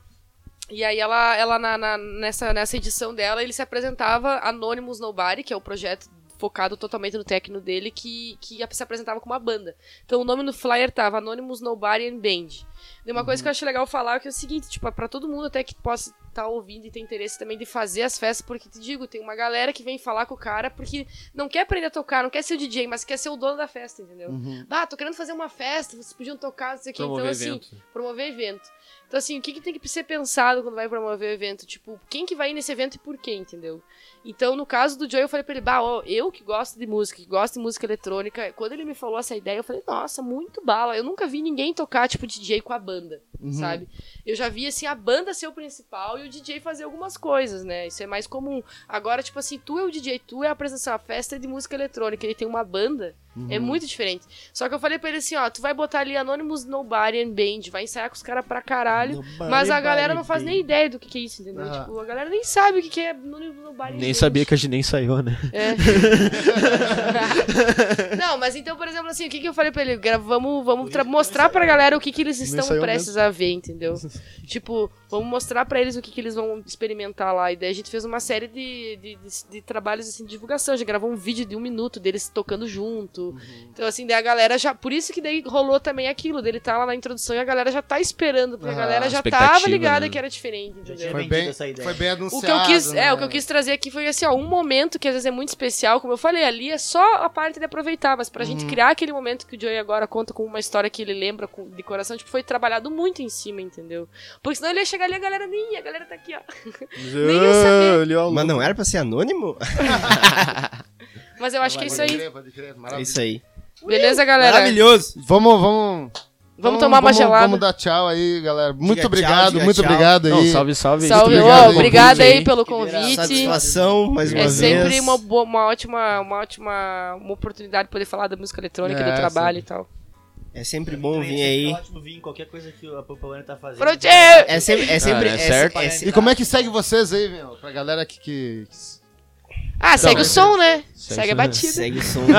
E aí ela, ela na, na- nessa, nessa edição dela, ele se apresentava Anonymous Nobody, que é o projeto focado totalmente no techno dele, que, que se apresentava com uma banda. Então o nome no flyer tava Anonymous Nobody and Band. E uma coisa que eu acho legal falar é que é o seguinte, tipo, pra todo mundo até que possa estar ouvindo e ter interesse também de fazer as festas, porque te digo, tem uma galera que vem falar com o cara porque não quer aprender a tocar, não quer ser o DJ, mas quer ser o dono da festa, entendeu? Uhum. Ah, tô querendo fazer uma festa, vocês podiam tocar, não sei o que. Então, assim, evento. promover evento. Então, assim, o que, que tem que ser pensado quando vai promover o evento? Tipo, quem que vai nesse evento e por quê, entendeu? Então, no caso do Joey, eu falei pra ele, bah, ó, eu que gosto de música, que gosto de música eletrônica, quando ele me falou essa ideia, eu falei, nossa, muito bala. Eu nunca vi ninguém tocar, tipo, DJ com a banda, sabe? Eu já vi, assim, a banda ser o principal e o DJ fazer algumas coisas, né? Isso é mais comum. Agora, tipo assim, tu é o DJ, tu é a apresentação, a festa é de música eletrônica, ele tem uma banda. É muito diferente. Só que eu falei pra ele assim, ó, tu vai botar ali Anonymous Nobody and Band, vai ensaiar com os caras pra caralho, Nobody mas a galera não faz nem ideia do que, que é isso, entendeu? Ah. Tipo, a galera nem sabe o que, que é Anonymous Nobody and Nem sabia que a gente nem saiu, né? É. <laughs> não, mas então, por exemplo, assim, o que, que eu falei pra ele? Vamos, vamos tra- mostrar pra galera o que, que eles estão prestes a ver, entendeu? <laughs> tipo, vamos mostrar pra eles o que, que eles vão experimentar lá. E daí a gente fez uma série de, de, de- de trabalhos assim, de divulgação. Já gravou um vídeo de um minuto deles tocando junto. Então, assim, daí a galera já. Por isso que daí rolou também aquilo, dele tá lá na introdução e a galera já tá esperando, porque Aham, a galera já tava ligada né? que era diferente, entendeu? Foi bem, essa ideia. foi bem anunciado. O que eu quis, né? é, o que eu quis trazer aqui foi assim, ó, um momento que às vezes é muito especial, como eu falei, ali é só a parte de aproveitar, mas pra Uhum. gente criar aquele momento que o Joey agora conta com uma história que ele lembra de coração, tipo, foi trabalhado muito em cima, entendeu? Porque senão ele ia chegar ali e a galera nem ia, a galera tá aqui, ó. Nem ia saber. Mas não era pra ser anônimo? <laughs> Mas eu acho que é isso aí. É isso aí. Beleza, galera? Maravilhoso. Vamos, vamos. Vamos tomar uma vamos, gelada. Vamos dar tchau aí, galera. Muito tchau, obrigado, diga muito tchau. obrigado aí. Não, salve, salve. Salve, Muito obrigado aí. obrigado aí pelo convite. Satisfação, mais uma É vez. sempre uma, boa, uma ótima, uma ótima uma oportunidade de poder falar da música eletrônica, É, do trabalho e tal. É sempre bom vir é aí. sempre ótimo vir em qualquer coisa que a Popolânia tá fazendo. Pronto! É sempre. É sempre Ah, é é certo. é E sempre- como é que segue vocês aí, meu? Pra galera que. que... Ah, segue Não, o som, né? segue Segue a batida. Segue o som. <laughs>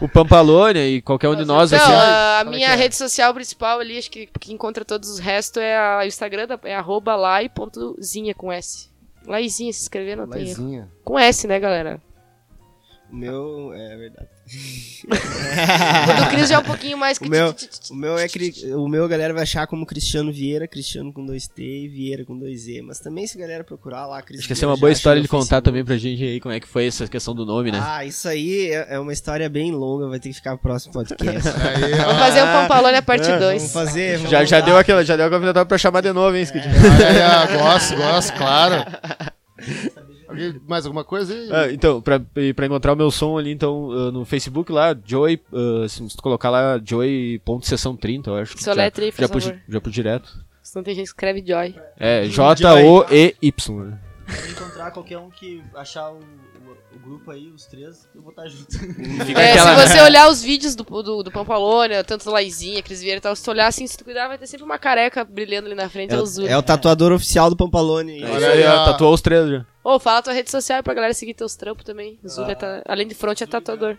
O Pampalônia e qualquer um de nós Não, aqui. a, é minha é? rede social principal ali, acho que, que encontra todos os restos, é a, o Instagram, é arroba lai.zinha com S. Laizinha, se inscrever não tem erro. Laizinha. Com S, né, galera? O meu. É verdade. O do Cris já é um pouquinho mais... O meu, o meu é cri- o meu a galera vai achar como Cristiano Vieira, Cristiano com dois T e Vieira com dois E. Mas também se a galera procurar lá, Cris Acho que essa é uma boa história de contar Facebook. também pra gente aí como é que foi essa questão do nome, né? Ah, isso aí é é uma história bem longa, vai ter que ficar pro próximo podcast. <laughs> Aí. Vamos fazer um Pampalônia parte 2. Vamos fazer. vamos já, já deu aquela, já deu a convidada pra chamar de novo, hein, Skid? Aí, ó, gosto, gosto, claro. <laughs> Alguém, mais alguma coisa? Ah, então, pra, pra encontrar o meu som ali, então, ah, no Facebook lá, Joey, ah, se tu colocar lá, Joey.sessão 30, eu acho. que Seu já, letra aí, por já, favor. já pus direto. Senão tem gente que escreve Joy. É, J-O-E-Y. né? Encontrar qualquer um que achar o, o, grupo aí, os três, eu vou estar junto. É, se você olhar os vídeos do, do, do Pampalônia, tanto do Laizinha, Cris Vieira e tal, se tu olhar assim, se tu cuidar, vai ter sempre uma careca brilhando ali na frente, é, o. É o tatuador oficial do Pampalone. É Olha aí, ó. tatuou os três já. Ô, fala tua rede social pra galera seguir teus trampos também. O Zul é ta- além de front, é tatuador.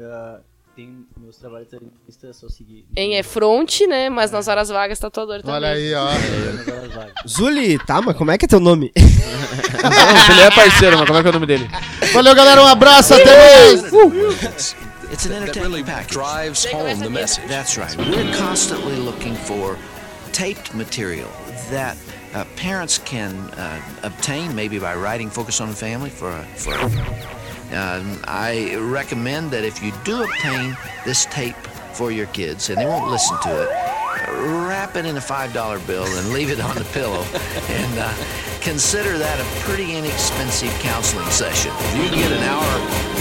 Ah, tem meus trabalhos no Insta, é só seguir. Em é front, né? Mas nas horas vagas, tatuador também. Olha aí, ó. Vagas. Zuli, tá, mas como é que é teu nome? <laughs> Não, ele é parceiro, mas como é que é o nome dele? Valeu, galera. Um abraço. Até mais. It's an entertainment package. drives home the message. That's right. We're constantly looking for taped material that uh, parents can uh, obtain, maybe by writing "Focus on the Family" for a, for. A, um, I recommend that if you do obtain this tape for your kids, and they won't listen to it, wrap it in a five dollar bill and leave it on the pillow, <laughs> and uh, consider that a pretty inexpensive counseling session. If you get an hour